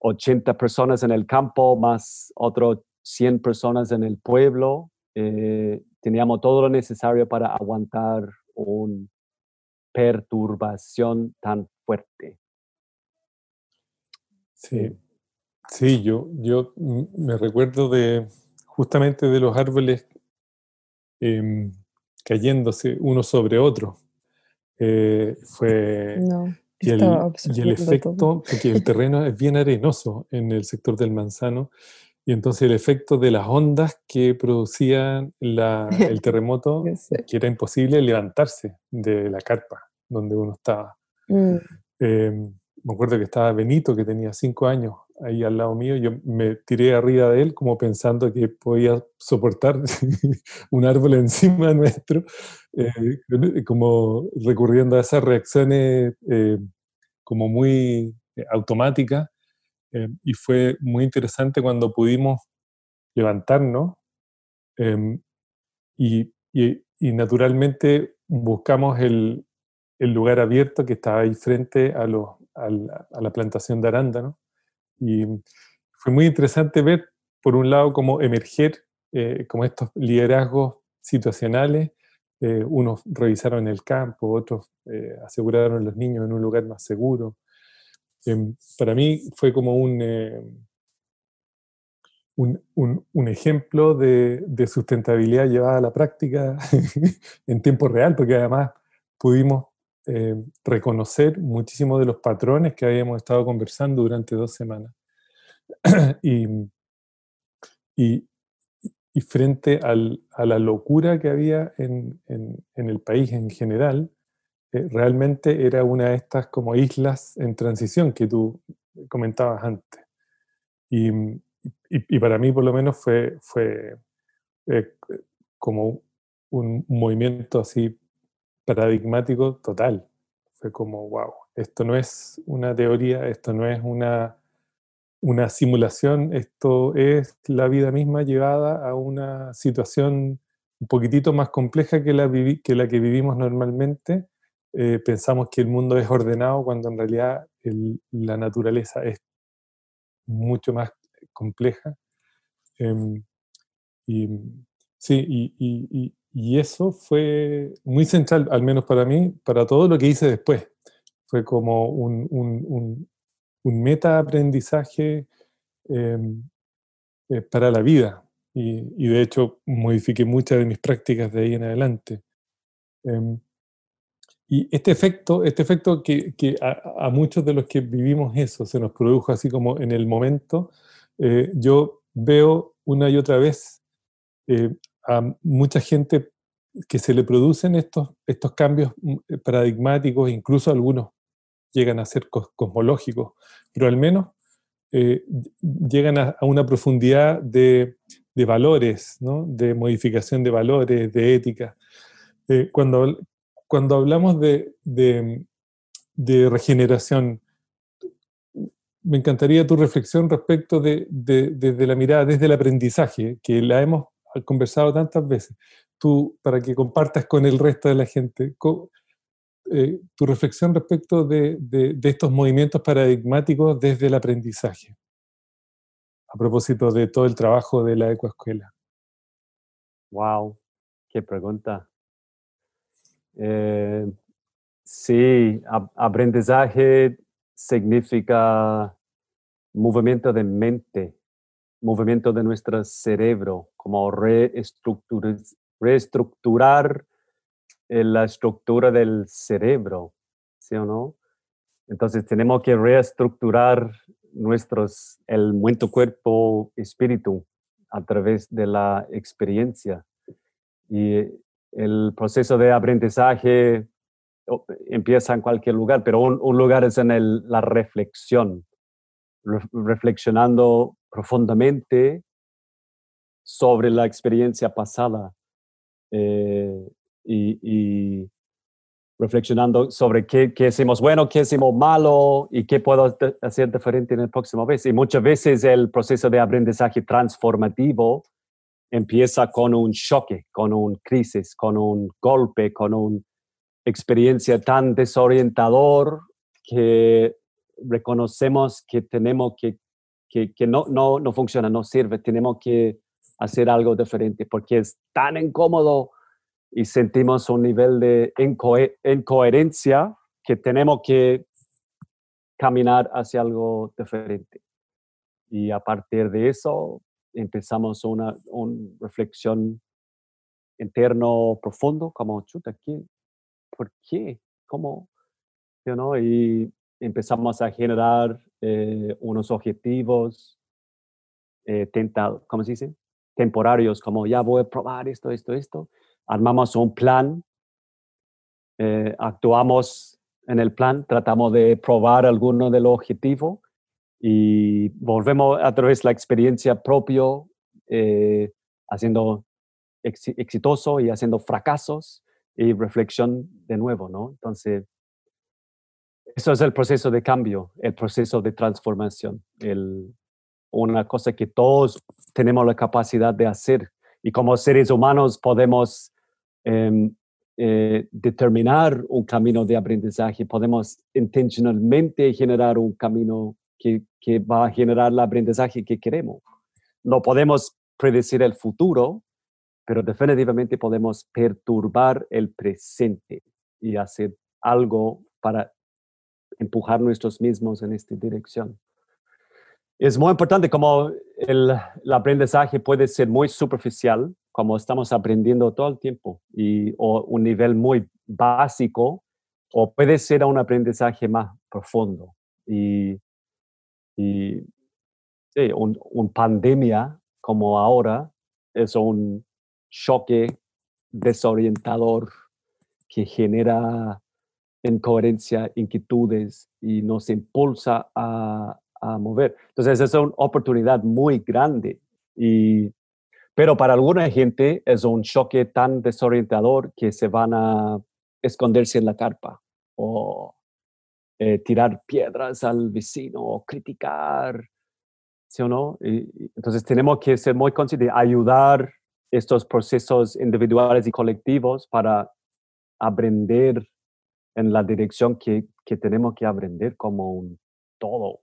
80 personas en el campo, más otros 100 personas en el pueblo. Eh, teníamos todo lo necesario para aguantar un perturbación tan fuerte. Sí, sí, yo, yo me recuerdo de justamente de los árboles em, cayéndose uno sobre otro. Eh, fue y, el, y, el, efecto, porque el terreno es bien arenoso en el sector del manzano, y entonces el efecto de las ondas que producían el [laughs] terremoto, que era imposible levantarse de la carpa donde uno estaba. Mm. Em, me acuerdo que estaba Benito, que tenía cinco años, ahí al lado mío. Yo me tiré arriba de él como pensando que podía soportar [laughs] un árbol encima [laughs] nuestro, eh, como recurriendo a esas reacciones eh, como muy eh, automáticas eh, y fue muy interesante cuando pudimos levantarnos em, y, naturalmente buscamos el, lugar abierto que estaba ahí frente a, la plantación de arándano. Y fue muy interesante ver, por un lado, cómo emerger eh, como estos liderazgos situacionales. Eh, unos revisaron el campo, otros aseguraron a los niños en un lugar más seguro. Em, para mí fue como eh, un, un, ejemplo de, sustentabilidad llevada a la práctica [laughs] en tiempo real, porque además pudimos eh, reconocer muchísimos de los patrones que habíamos estado conversando durante dos semanas. [clears throat] y, y, frente a la locura que había en, en, en el país en general, eh, realmente era una de estas como islas en transición que tú comentabas antes. Y, y, para mí por lo menos fue, fue eh, como un movimiento así paradigmático total. Fue como, wow, esto no es una teoría, esto no es una, una simulación, esto es la vida misma llevada a una situación un poquitito más compleja que la, que, la que vivimos normalmente eh, pensamos que el mundo es ordenado cuando en realidad la naturaleza es mucho más compleja. Em, y, sí, y, y, eso fue muy central, al menos para mí, para todo lo que hice después. Fue como un, un, un, meta aprendizaje em, eh, para la vida. Y, de hecho modifiqué muchas de mis prácticas de ahí en adelante. Y este efecto, este efecto que, que a, muchos de los que vivimos eso se nos produjo así como en el momento, eh, yo veo una y otra vez eh, a mucha gente que se le producen estos, estos cambios mm, eh, paradigmáticos, incluso algunos llegan a ser cosmológicos, pero al menos llegan a, una profundidad de, valores, de modificación de valores, de ética. Eh, cuando, cuando hablamos de, de, regeneración, me encantaría tu reflexión respecto de, de, la mirada desde el aprendizaje, que la hemos conversado tantas veces tú, para que compartas con el resto de la gente, eh, tu reflexión respecto de, estos movimientos paradigmáticos desde el aprendizaje, a propósito de todo el trabajo de la ecoescuela. Wow, qué pregunta. Eh, sí, aprendizaje significa movimiento de mente, movimiento de nuestro cerebro, como reestructurar, reestructurar eh, la estructura del cerebro, ¿sí o no? Entonces tenemos que reestructurar nuestros, el cuerpo, espíritu a través de la experiencia. Y el proceso de aprendizaje empieza en cualquier lugar, pero un, lugar es en la reflexión, reflexionando profundamente sobre la experiencia pasada eh, y, reflexionando sobre qué, qué, hicimos bueno, qué hicimos malo y qué puedo hacer diferente en el próximo vez. Y muchas veces el proceso de aprendizaje transformativo empieza con un choque, con un crisis, con un golpe, con una experiencia tan desorientador que reconocemos que tenemos que, que, no, no, no funciona, no sirve, tenemos que hacer algo diferente porque es tan incómodo y sentimos un nivel de incoherencia que tenemos que caminar hacia algo diferente. Y a partir de eso empezamos una, reflexión interno profundo, como, chuta, ¿qué? ¿por qué? ¿Cómo? Y empezamos a generar eh, unos objetivos eh, tentados, ¿cómo se dice? temporarios, como ya voy a probar esto, esto, esto. Armamos un plan, eh, actuamos en el plan, tratamos de probar alguno de los objetivos y volvemos a través de la experiencia propio, eh, haciendo exitoso y haciendo fracasos y reflexión de nuevo, ¿no? Entonces, eso es el proceso de cambio, el proceso de transformación, el, una cosa que todos tenemos la capacidad de hacer y como seres humanos podemos em, eh, determinar un camino de aprendizaje, podemos intencionalmente generar un camino que, que va a generar el aprendizaje que queremos. No podemos predecir el futuro, pero definitivamente podemos perturbar el presente y hacer algo para empujar nuestros mismos en esta dirección es muy importante como el, aprendizaje puede ser muy superficial, como estamos aprendiendo todo el tiempo, y, o un nivel muy básico, o puede ser un aprendizaje más profundo. Y, y sí, un, un pandemia como ahora es un choque desorientador que genera incoherencia, inquietudes y nos impulsa a, a mover. Entonces, es una oportunidad muy grande. Y, pero para alguna gente es un choque tan desorientador que se van a esconderse en la carpa o eh, tirar piedras al vecino o criticar. ¿Sí o no? entonces, tenemos que ser muy conscientes de ayudar estos procesos individuales y colectivos para aprender en la dirección que, que tenemos que aprender como un todo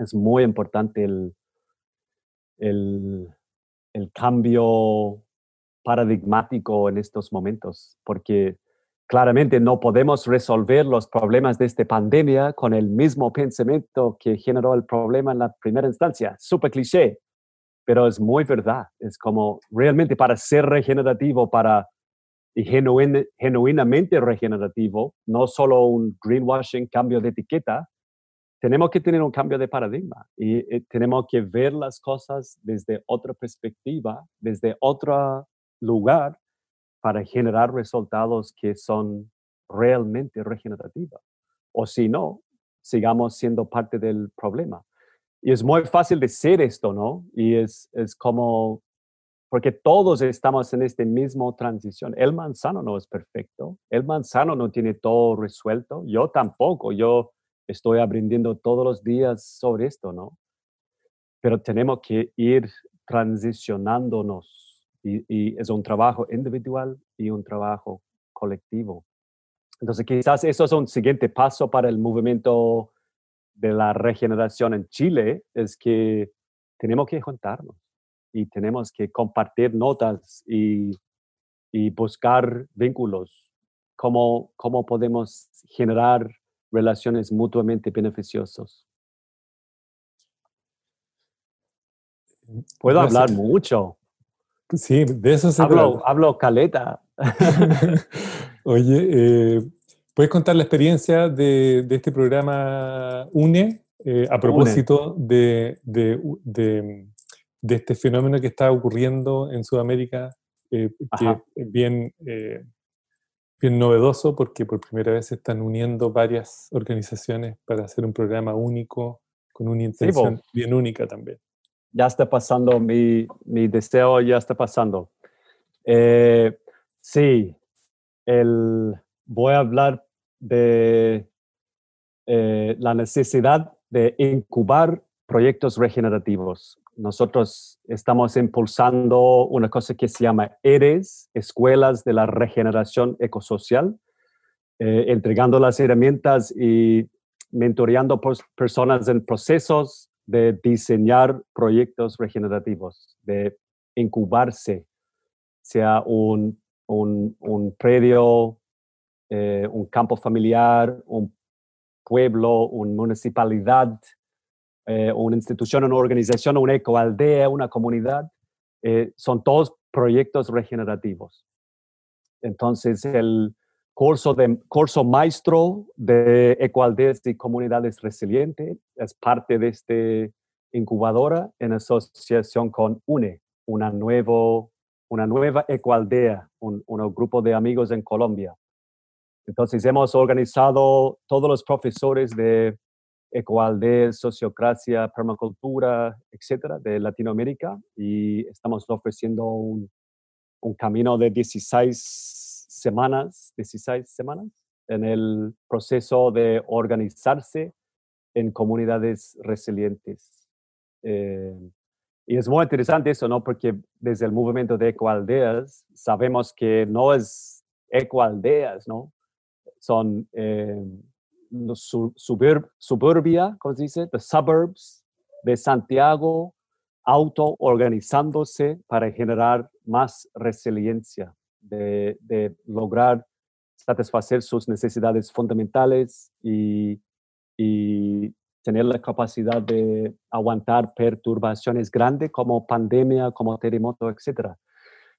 es muy importante el, el, cambio paradigmático en estos momentos, porque claramente no podemos resolver los problemas de esta pandemia con el mismo pensamiento que generó el problema en la primera instancia. Súper cliché, pero es muy verdad. Es como realmente para ser regenerativo, para y genuinamente regenerativo, no solo un greenwashing, cambio de etiqueta, tenemos que tener un cambio de paradigma y eh, tenemos que ver las cosas desde otra perspectiva, desde otra lugar para generar resultados que son realmente regenerativos. O si no, sigamos siendo parte del problema. Y es muy fácil decir esto, ¿no? Y es, es como, porque todos estamos en esta misma transición. El manzano no es perfecto, el manzano no tiene todo resuelto, yo tampoco, yo estoy aprendiendo todos los días sobre esto, ¿no? Pero tenemos que ir transicionándonos y, es un trabajo individual y un trabajo colectivo. Entonces, quizás eso es un siguiente paso para el movimiento de la regeneración en Chile, es que tenemos que juntarnos y tenemos que compartir notas y, y buscar vínculos, cómo, cómo podemos generar relaciones mutuamente beneficiosas. Puedo hablar mucho. Sí, de eso se hablo, Hablo caleta. [laughs] Oye, eh, ¿puedes contar la experiencia de, este programa UNE eh, a propósito De, este fenómeno que está ocurriendo en Sudamérica, eh, que es bien, bien novedoso porque por primera vez se están uniendo varias organizaciones para hacer un programa único con una intención bien única también ya está pasando, mi, mi deseo ya está pasando. Eh, sí, el, voy a hablar de eh, la necesidad de incubar proyectos regenerativos. Nosotros estamos impulsando una cosa que se llama ERES, Escuelas de la Regeneración Ecosocial, eh, entregando las herramientas y mentoreando personas en procesos de diseñar proyectos regenerativos, de incubarse, sea un, un, predio, eh, un campo familiar, un pueblo, una municipalidad, eh, una institución, una organización, una ecoaldea, una comunidad, eh, son todos proyectos regenerativos. Entonces, el, curso, de, curso maestro de Ecualdes y Comunidades Resilientes. Es parte de esta incubadora en asociación con UNE, una, nuevo, una nueva Ecualdea, un, un grupo de amigos en Colombia. Entonces hemos organizado todos los profesores de Ecualdez, Sociocracia, Permacultura, etcétera, de Latinoamérica y estamos ofreciendo un, un camino de 16 semanas, 16 semanas, en el proceso de organizarse en comunidades resilientes. Eh, y es muy interesante eso, ¿no? Porque desde el movimiento de ecoaldeas sabemos que no es ecoaldeas, ¿no? Son eh, los suburbia, ¿cómo se dice? The suburbs de Santiago, auto-organizándose para generar más resiliencia de, lograr satisfacer sus necesidades fundamentales y, tener la capacidad de aguantar perturbaciones grandes como pandemia, como terremoto, etc.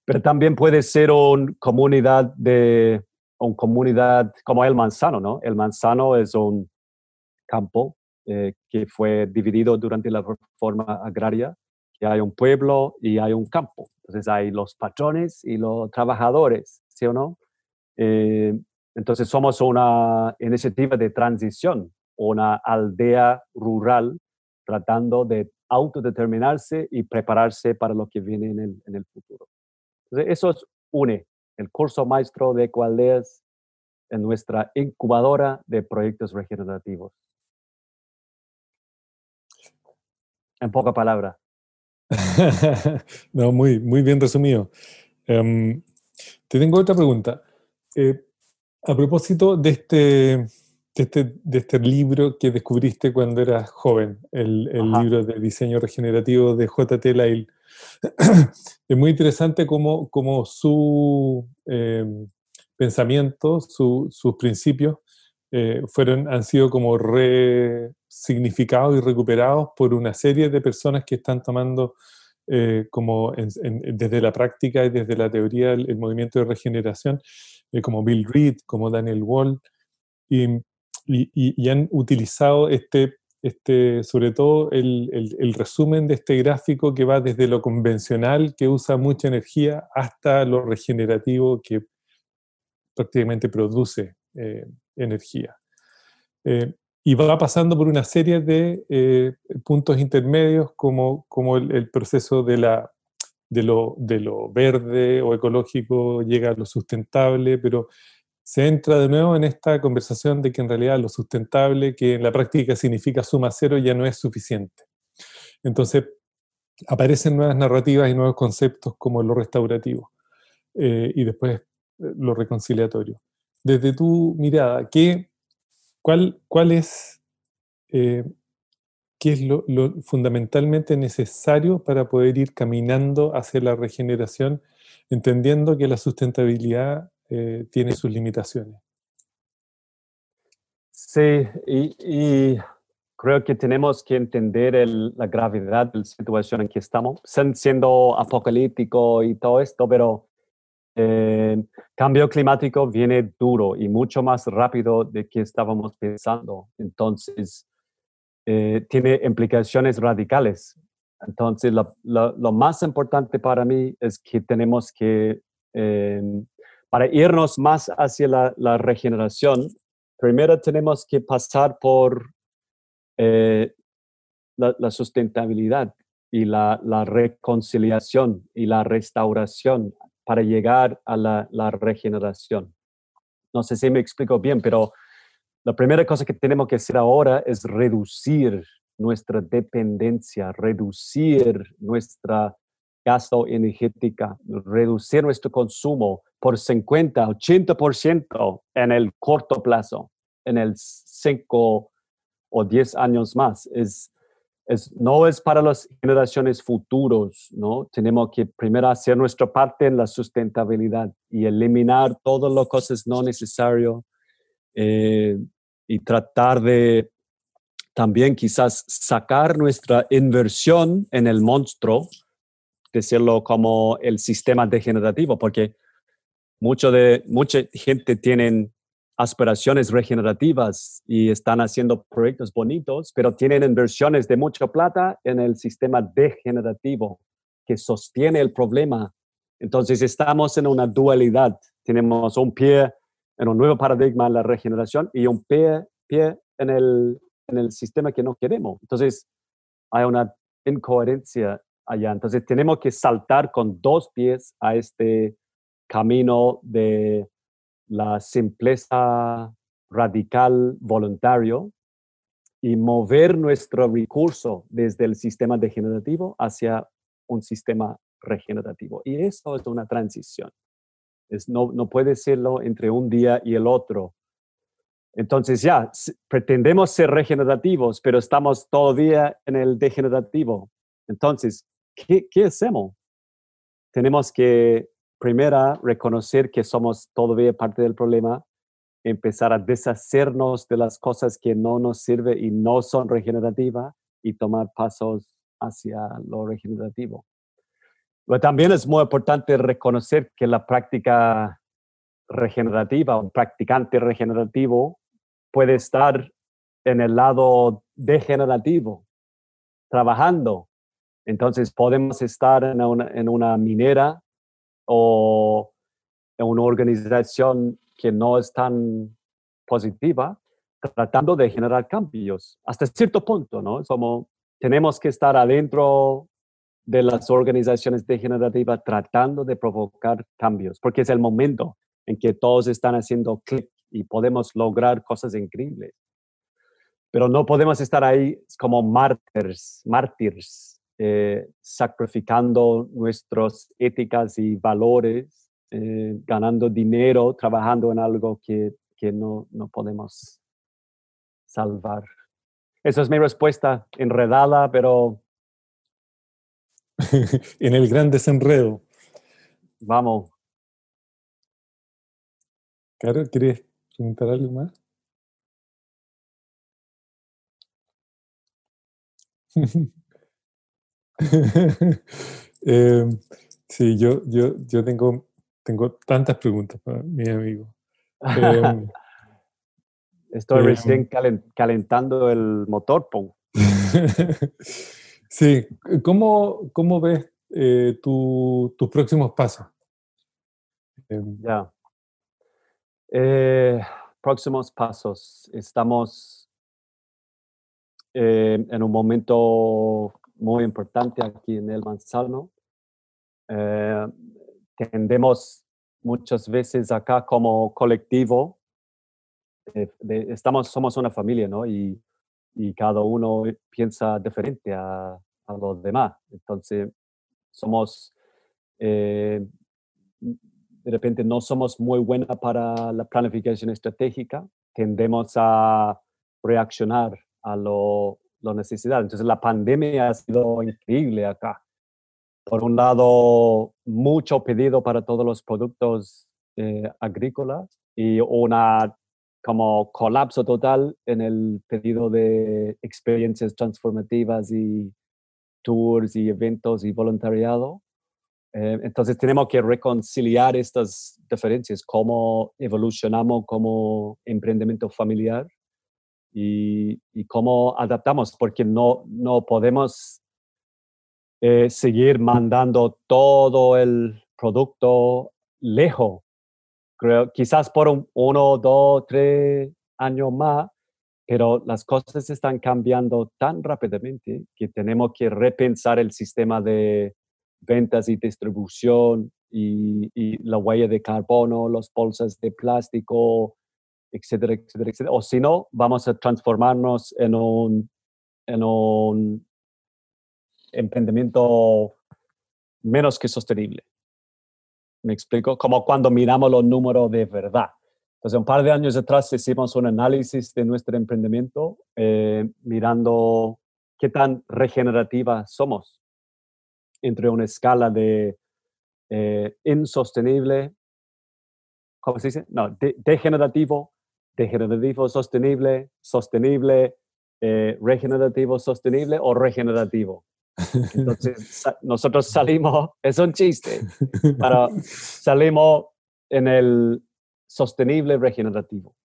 Pero también puede ser una comunidad de una comunidad como el manzano, ¿no? El manzano es un campo eh, que fue dividido durante la reforma agraria hay un pueblo y hay un campo. Entonces hay los patrones y los trabajadores, ¿sí o no? Eh, entonces somos una iniciativa de transición, una aldea rural tratando de autodeterminarse y prepararse para lo que viene en el, futuro. Entonces eso es UNE, el curso maestro de Ecoaldeas en nuestra incubadora de proyectos regenerativos. En poca palabra. [laughs] no, muy, muy bien resumido. Em, te tengo otra pregunta. Eh, a propósito de este, de este, de, este, libro que descubriste cuando eras joven, el, el libro de diseño regenerativo de J.T. Lyle, [clears throat] es muy interesante cómo, cómo su em, pensamiento, su, sus principios, eh, fueron, han sido como resignificados y recuperados por una serie de personas que están tomando eh, como desde la práctica y desde la teoría el, movimiento de regeneración, eh, como Bill Reed, como Daniel Wall, y, y, han utilizado este, este, sobre todo el, el, resumen de este gráfico que va desde lo convencional, que usa mucha energía, hasta lo regenerativo, que prácticamente produce eh, energía. Eh, y va pasando por una serie de eh, puntos intermedios como, como el, proceso de, la, de, lo, de lo verde o ecológico llega a lo sustentable, pero se entra de nuevo en esta conversación de que en realidad lo sustentable, que en la práctica significa suma cero, ya no es suficiente. Entonces, aparecen nuevas narrativas y nuevos conceptos como lo restaurativo eh, y después eh, lo reconciliatorio. Desde tu mirada, ¿qué, cuál, cuál es, eh, qué es lo, fundamentalmente necesario para poder ir caminando hacia la regeneración, entendiendo que la sustentabilidad eh, tiene sus limitaciones. Sí, y, creo que tenemos que entender la gravedad de la situación en que estamos, siendo apocalíptico y todo esto, pero el eh, cambio climático viene duro y mucho más rápido de que estábamos pensando. Entonces, eh, tiene implicaciones radicales. Entonces, lo, más importante para mí es que tenemos que para irnos más hacia la, regeneración, primero tenemos que pasar por eh, la, sustentabilidad y la, reconciliación y la restauración para llegar a la, regeneración. No sé si me explico bien, pero la primera cosa que tenemos que hacer ahora es reducir nuestra dependencia, reducir nuestra gasto energética, reducir nuestro consumo, por 50, 80% en el corto plazo, en el 5 o 10 años más. Es, no es para las generaciones futuras, ¿no? Tenemos que primero hacer nuestra parte en la sustentabilidad y eliminar todas las cosas no necesarias eh, y tratar de también quizás sacar nuestra inversión en el monstruo, decirlo como el sistema degenerativo, porque mucho de, mucha gente tienen aspiraciones regenerativas y están haciendo proyectos bonitos, pero tienen inversiones de mucha plata en el sistema degenerativo que sostiene el problema. Entonces estamos en una dualidad. Tenemos un pie en un nuevo paradigma de la regeneración y un pie, pie en, el, en el sistema que no queremos. Entonces hay una incoherencia allá. Entonces tenemos que saltar con dos pies a este camino de la simpleza radical voluntario y mover nuestro recurso desde el sistema degenerativo hacia un sistema regenerativo. Y eso es una transición. Es, no, no puede serlo entre un día y el otro. Entonces ya, pretendemos ser regenerativos, pero estamos todavía en el degenerativo. Entonces, ¿qué, qué hacemos? Tenemos que primera, reconocer que somos todavía parte del problema, empezar a deshacernos de las cosas que no nos sirven y no son regenerativas y tomar pasos hacia lo regenerativo. Pero también es muy importante reconocer que la práctica regenerativa, un practicante regenerativo, puede estar en el lado degenerativo, trabajando. Entonces podemos estar en una, en una minera o en una organización que no es tan positiva, tratando de generar cambios hasta cierto punto, ¿no? Como tenemos que estar adentro de las organizaciones degenerativas tratando de provocar cambios, porque es el momento en que todos están haciendo clic y podemos lograr cosas increíbles. Pero no podemos estar ahí como mártires, mártires eh, sacrificando nuestras éticas y valores, eh, ganando dinero, trabajando en algo que, que no, no podemos salvar. Esa es mi respuesta, enredada, pero... [laughs] en el gran desenredo. Vamos. Caro, ¿quieres preguntar algo más? [laughs] [laughs] eh, sí, yo, yo, yo tengo, tengo tantas preguntas para mi amigo. Em, [laughs] Estoy Eh, recién calen- calentando el motor, po. [laughs] sí, ¿cómo, cómo ves eh, tu- tus próximos pasos? Em, Ya. Eh, próximos pasos. Estamos eh, en un momento muy importante aquí en el Manzano. Eh, tendemos muchas veces acá como colectivo, eh, de- estamos, somos una familia, ¿no? Y, y cada uno piensa diferente a, a los demás. Entonces, somos, eh, de repente no somos muy buenas para la planificación estratégica, tendemos a reaccionar a lo, lo necesidad. Entonces, la pandemia ha sido increíble acá. Por un lado, mucho pedido para todos los productos eh, agrícolas y una como colapso total en el pedido de experiencias transformativas y tours y eventos y voluntariado. Eh, entonces tenemos que reconciliar estas diferencias, cómo evolucionamos como emprendimiento familiar y, cómo adaptamos, porque no, no podemos eh, seguir mandando todo el producto lejos. Creo, quizás por un, uno, dos, tres años más, pero las cosas están cambiando tan rápidamente que tenemos que repensar el sistema de ventas y distribución y, la huella de carbono, las bolsas de plástico, etcétera, etcétera, etcétera. O si no, vamos a transformarnos en un, en un emprendimiento menos que sostenible. ¿Me explico? Como cuando miramos los números de verdad. Entonces, un par de años atrás hicimos un análisis de nuestro emprendimiento eh, mirando qué tan regenerativa somos entre una escala de eh, insostenible, ¿cómo se dice? No, de- degenerativo, degenerativo sostenible, sostenible, eh, regenerativo sostenible o regenerativo. Entonces, [laughs] sa- nosotros salimos, [laughs] es un chiste, pero [laughs] salimos en el sostenible regenerativo.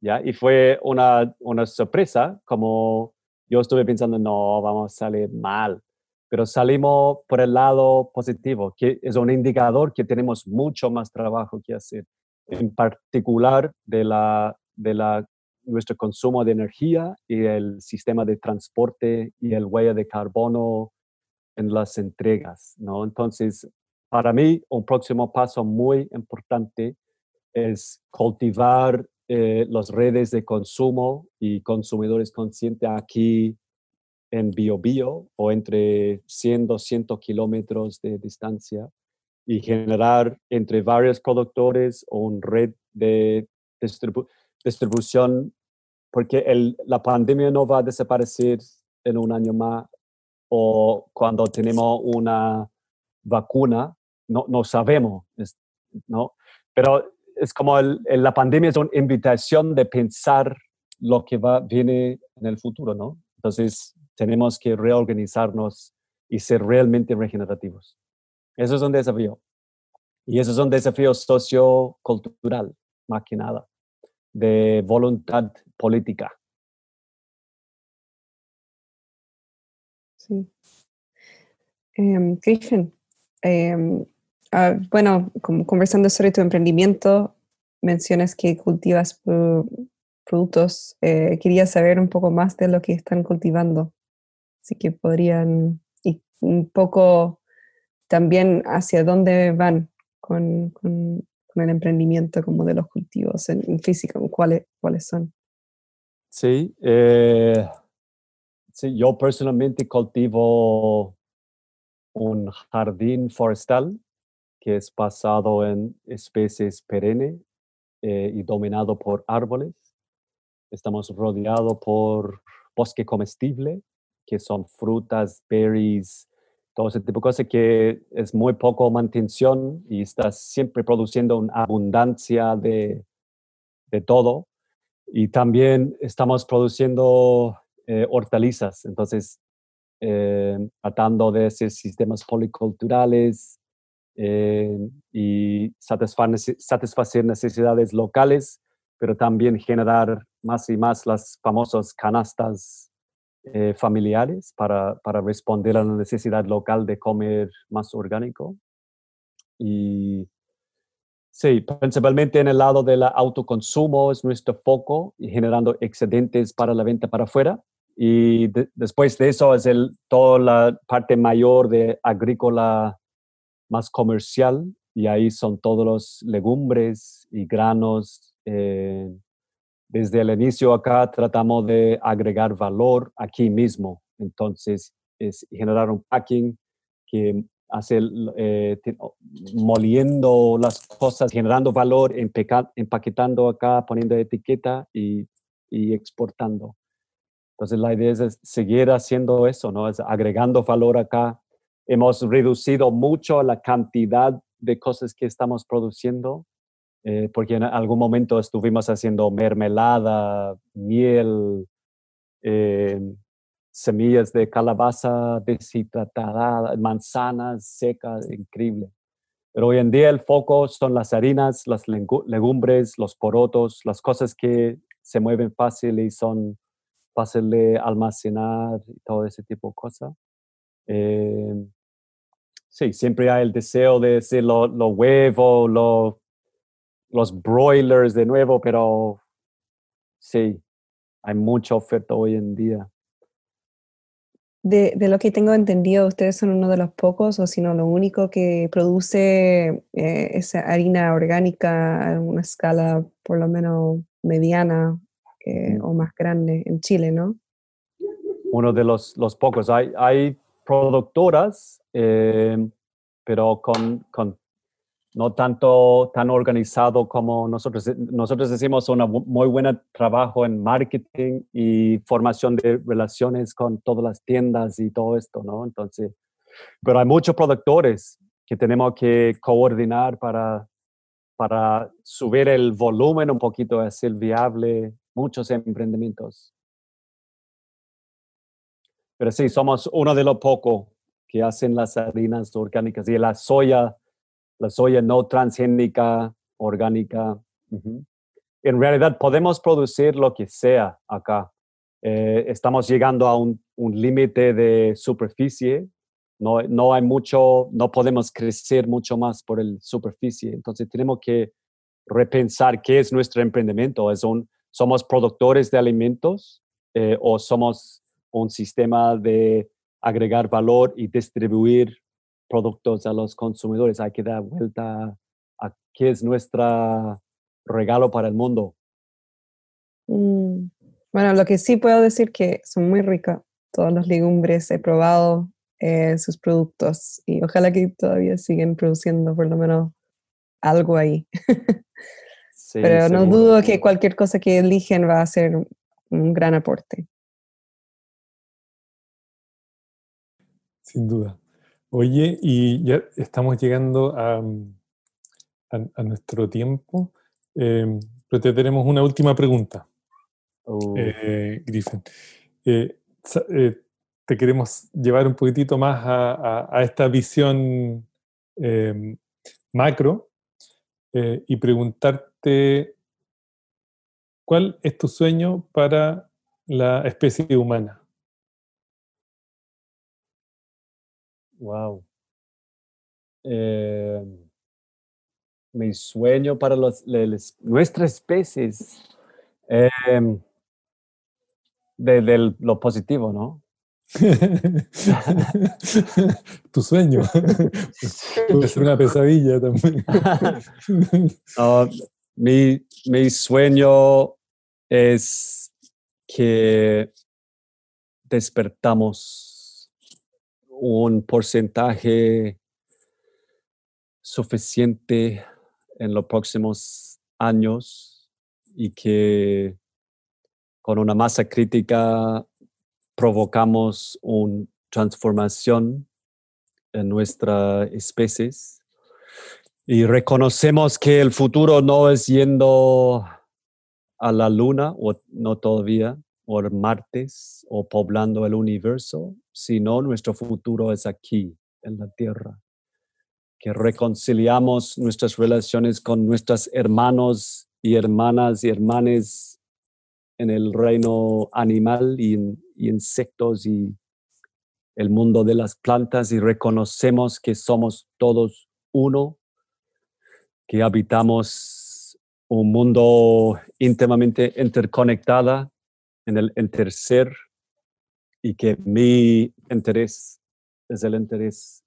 ¿ya? Y fue una, una sorpresa, como yo estuve pensando, no, vamos a salir mal, pero salimos por el lado positivo, que es un indicador que tenemos mucho más trabajo que hacer, en particular de, la, de la, nuestro consumo de energía y el sistema de transporte y el huella de carbono en las entregas, ¿no? Entonces, para mí, un próximo paso muy importante es cultivar eh, las redes de consumo y consumidores conscientes aquí en Bio Bio o entre 100, 200 kilómetros de distancia y generar entre varios productores una red de distribu- distribución, porque el- la pandemia no va a desaparecer en un año más o cuando tenemos una vacuna, no, no sabemos, ¿no? Pero es como el- la pandemia es una invitación de pensar lo que va, viene en el futuro, ¿no? Entonces, tenemos que reorganizarnos y ser realmente regenerativos. Eso es un desafío. Y eso es un desafío sociocultural, más que nada, de voluntad política. Sí. Em, Christian, em, ah, bueno, conversando sobre tu emprendimiento, mencionas que cultivas pro- productos. eh, quería saber un poco más de lo que están cultivando. Así que podrían, y un poco también hacia dónde van con- con el emprendimiento como de los cultivos en, en físico, cuáles, cuáles son. Sí, eh, sí, yo personalmente cultivo un jardín forestal que es basado en especies perennes eh, y dominado por árboles. Estamos rodeados por bosque comestible, que son frutas, berries, todo ese tipo de cosas que es muy poco mantención y está siempre produciendo una abundancia de, de todo. Y también estamos produciendo eh, hortalizas, entonces eh, tratando de hacer sistemas policulturales eh, y satisfa- nece- satisfacer necesidades locales, pero también generar más y más las famosas canastas eh, familiares para, para, responder a la necesidad local de comer más orgánico. Y sí, principalmente en el lado del autoconsumo es nuestro foco y generando excedentes para la venta para afuera. Y después de eso es el, toda la parte mayor de agrícola más comercial y ahí son todos los legumbres y granos. Eh, desde el inicio acá tratamos de agregar valor aquí mismo. Entonces, es generar un packing que hace eh, moliendo las cosas, generando valor, empaquetando acá, poniendo etiqueta y, y, exportando. Entonces, la idea es seguir haciendo eso, ¿no? Es agregando valor acá. Hemos reducido mucho la cantidad de cosas que estamos produciendo, eh, porque en algún momento estuvimos haciendo mermelada, miel, eh, semillas de calabaza deshidratada, manzanas secas, increíble. Pero hoy en día el foco son las harinas, las legumbres, los porotos, las cosas que se mueven fácil y son fáciles de almacenar y todo ese tipo de cosas. Eh, sí, siempre hay el deseo de decir los lo huevos, los broilers de nuevo, pero sí, hay mucha oferta hoy en día. De, lo que tengo entendido, ustedes son uno de los pocos, o si no lo único, que produce eh, esa harina orgánica a una escala por lo menos mediana eh, mm. o más grande en Chile, ¿no? Uno de los, los pocos. Hay, hay productoras, eh, pero con, con, no tanto tan organizado como nosotros. Nosotros hicimos un muy buen trabajo en marketing y formación de relaciones con todas las tiendas y todo esto, ¿no? Entonces, pero hay muchos productores que tenemos que coordinar para, para subir el volumen un poquito, hacer viable muchos emprendimientos. Pero sí, somos uno de los pocos que hacen las harinas orgánicas y la soya, la soya no transgénica, orgánica. En realidad podemos producir lo que sea acá. Eh, estamos llegando a un, un límite de superficie. No, no hay mucho, no podemos crecer mucho más por el superficie. Entonces tenemos que repensar qué es nuestro emprendimiento. ¿Es un, ¿Somos productores de alimentos eh, o somos un sistema de agregar valor y distribuir productos a los consumidores. Hay que dar vuelta a qué es nuestro regalo para el mundo. Mm, bueno, lo que sí puedo decir que son muy ricas. Todas las legumbres he probado eh, sus productos y ojalá que todavía siguen produciendo por lo menos algo ahí. [laughs] Pero no dudo que cualquier cosa que eligen va a ser un gran aporte. Sin duda. Oye, y ya estamos llegando a, a, nuestro tiempo, em, pero te tenemos una última pregunta, oh. eh, Griffin. Eh, eh, te queremos llevar un poquitito más a, a esta visión em, macro y preguntarte cuál es tu sueño para la especie humana. Wow. Eh, mi sueño para los, nuestras especies. Eh, de, lo positivo, ¿no? [laughs] tu sueño. [laughs] Puede ser una pesadilla también. [laughs] mi, mi sueño es que despertamos un porcentaje suficiente en los próximos años y que con una masa crítica provocamos una transformación en nuestra especie y reconocemos que el futuro no es yendo a la luna o no todavía o martes o poblando el universo, sino nuestro futuro es aquí, en la tierra. Que reconciliamos nuestras relaciones con nuestros hermanos y hermanas y hermanes en el reino animal y, insectos y el mundo de las plantas y reconocemos que somos todos uno, que habitamos un mundo íntimamente interconectada en el interser y que mi interés es el interés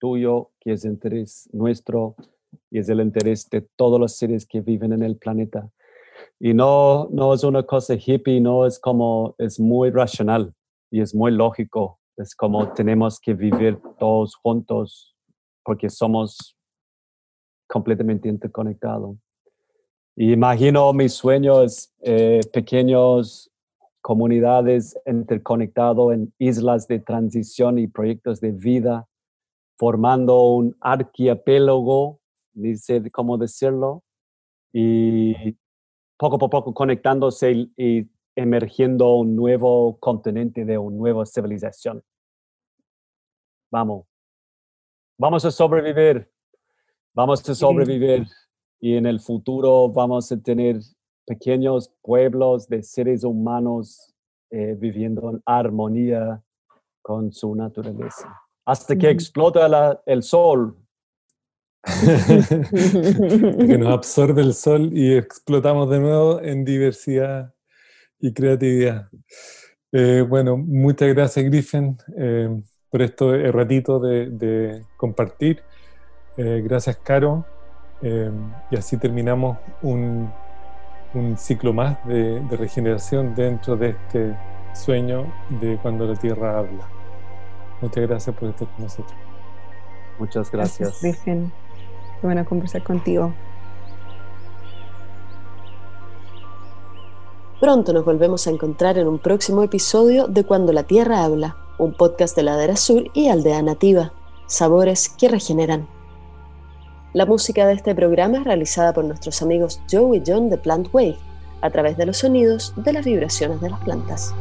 tuyo, que es el interés nuestro y es el interés de todos los seres que viven en el planeta. Y no, no es una cosa hippie, no es como, es muy racional y es muy lógico. Es como tenemos que vivir todos juntos porque somos completamente interconectados. Imagino mis sueños, eh, pequeños comunidades interconectados en islas de transición y proyectos de vida, formando un archipiélago, dice cómo decirlo, y poco a poco conectándose y, emergiendo un nuevo continente de una nueva civilización. Vamos, vamos a sobrevivir, vamos a sobrevivir y en el futuro vamos a tener pequeños pueblos de seres humanos eh, viviendo en armonía con su naturaleza. Hasta que explota el sol. [laughs] que nos [laughs] absorbe el sol y explotamos de nuevo en diversidad y creatividad. Eh, bueno, muchas gracias Griffin eh, por esto ratito de, de compartir. gracias Caro. y así terminamos un un ciclo más de, regeneración dentro de este sueño de cuando la Tierra habla. Muchas gracias por estar con nosotros. Muchas gracias. gracias Qué bueno conversar contigo. Pronto nos volvemos a encontrar en un próximo episodio de Cuando la Tierra habla, un podcast de Ladera Sur y Aldea Nativa, sabores que regeneran. La música de este programa es realizada por nuestros amigos Joe y John de Plant Wave, a través de los sonidos de las vibraciones de las plantas.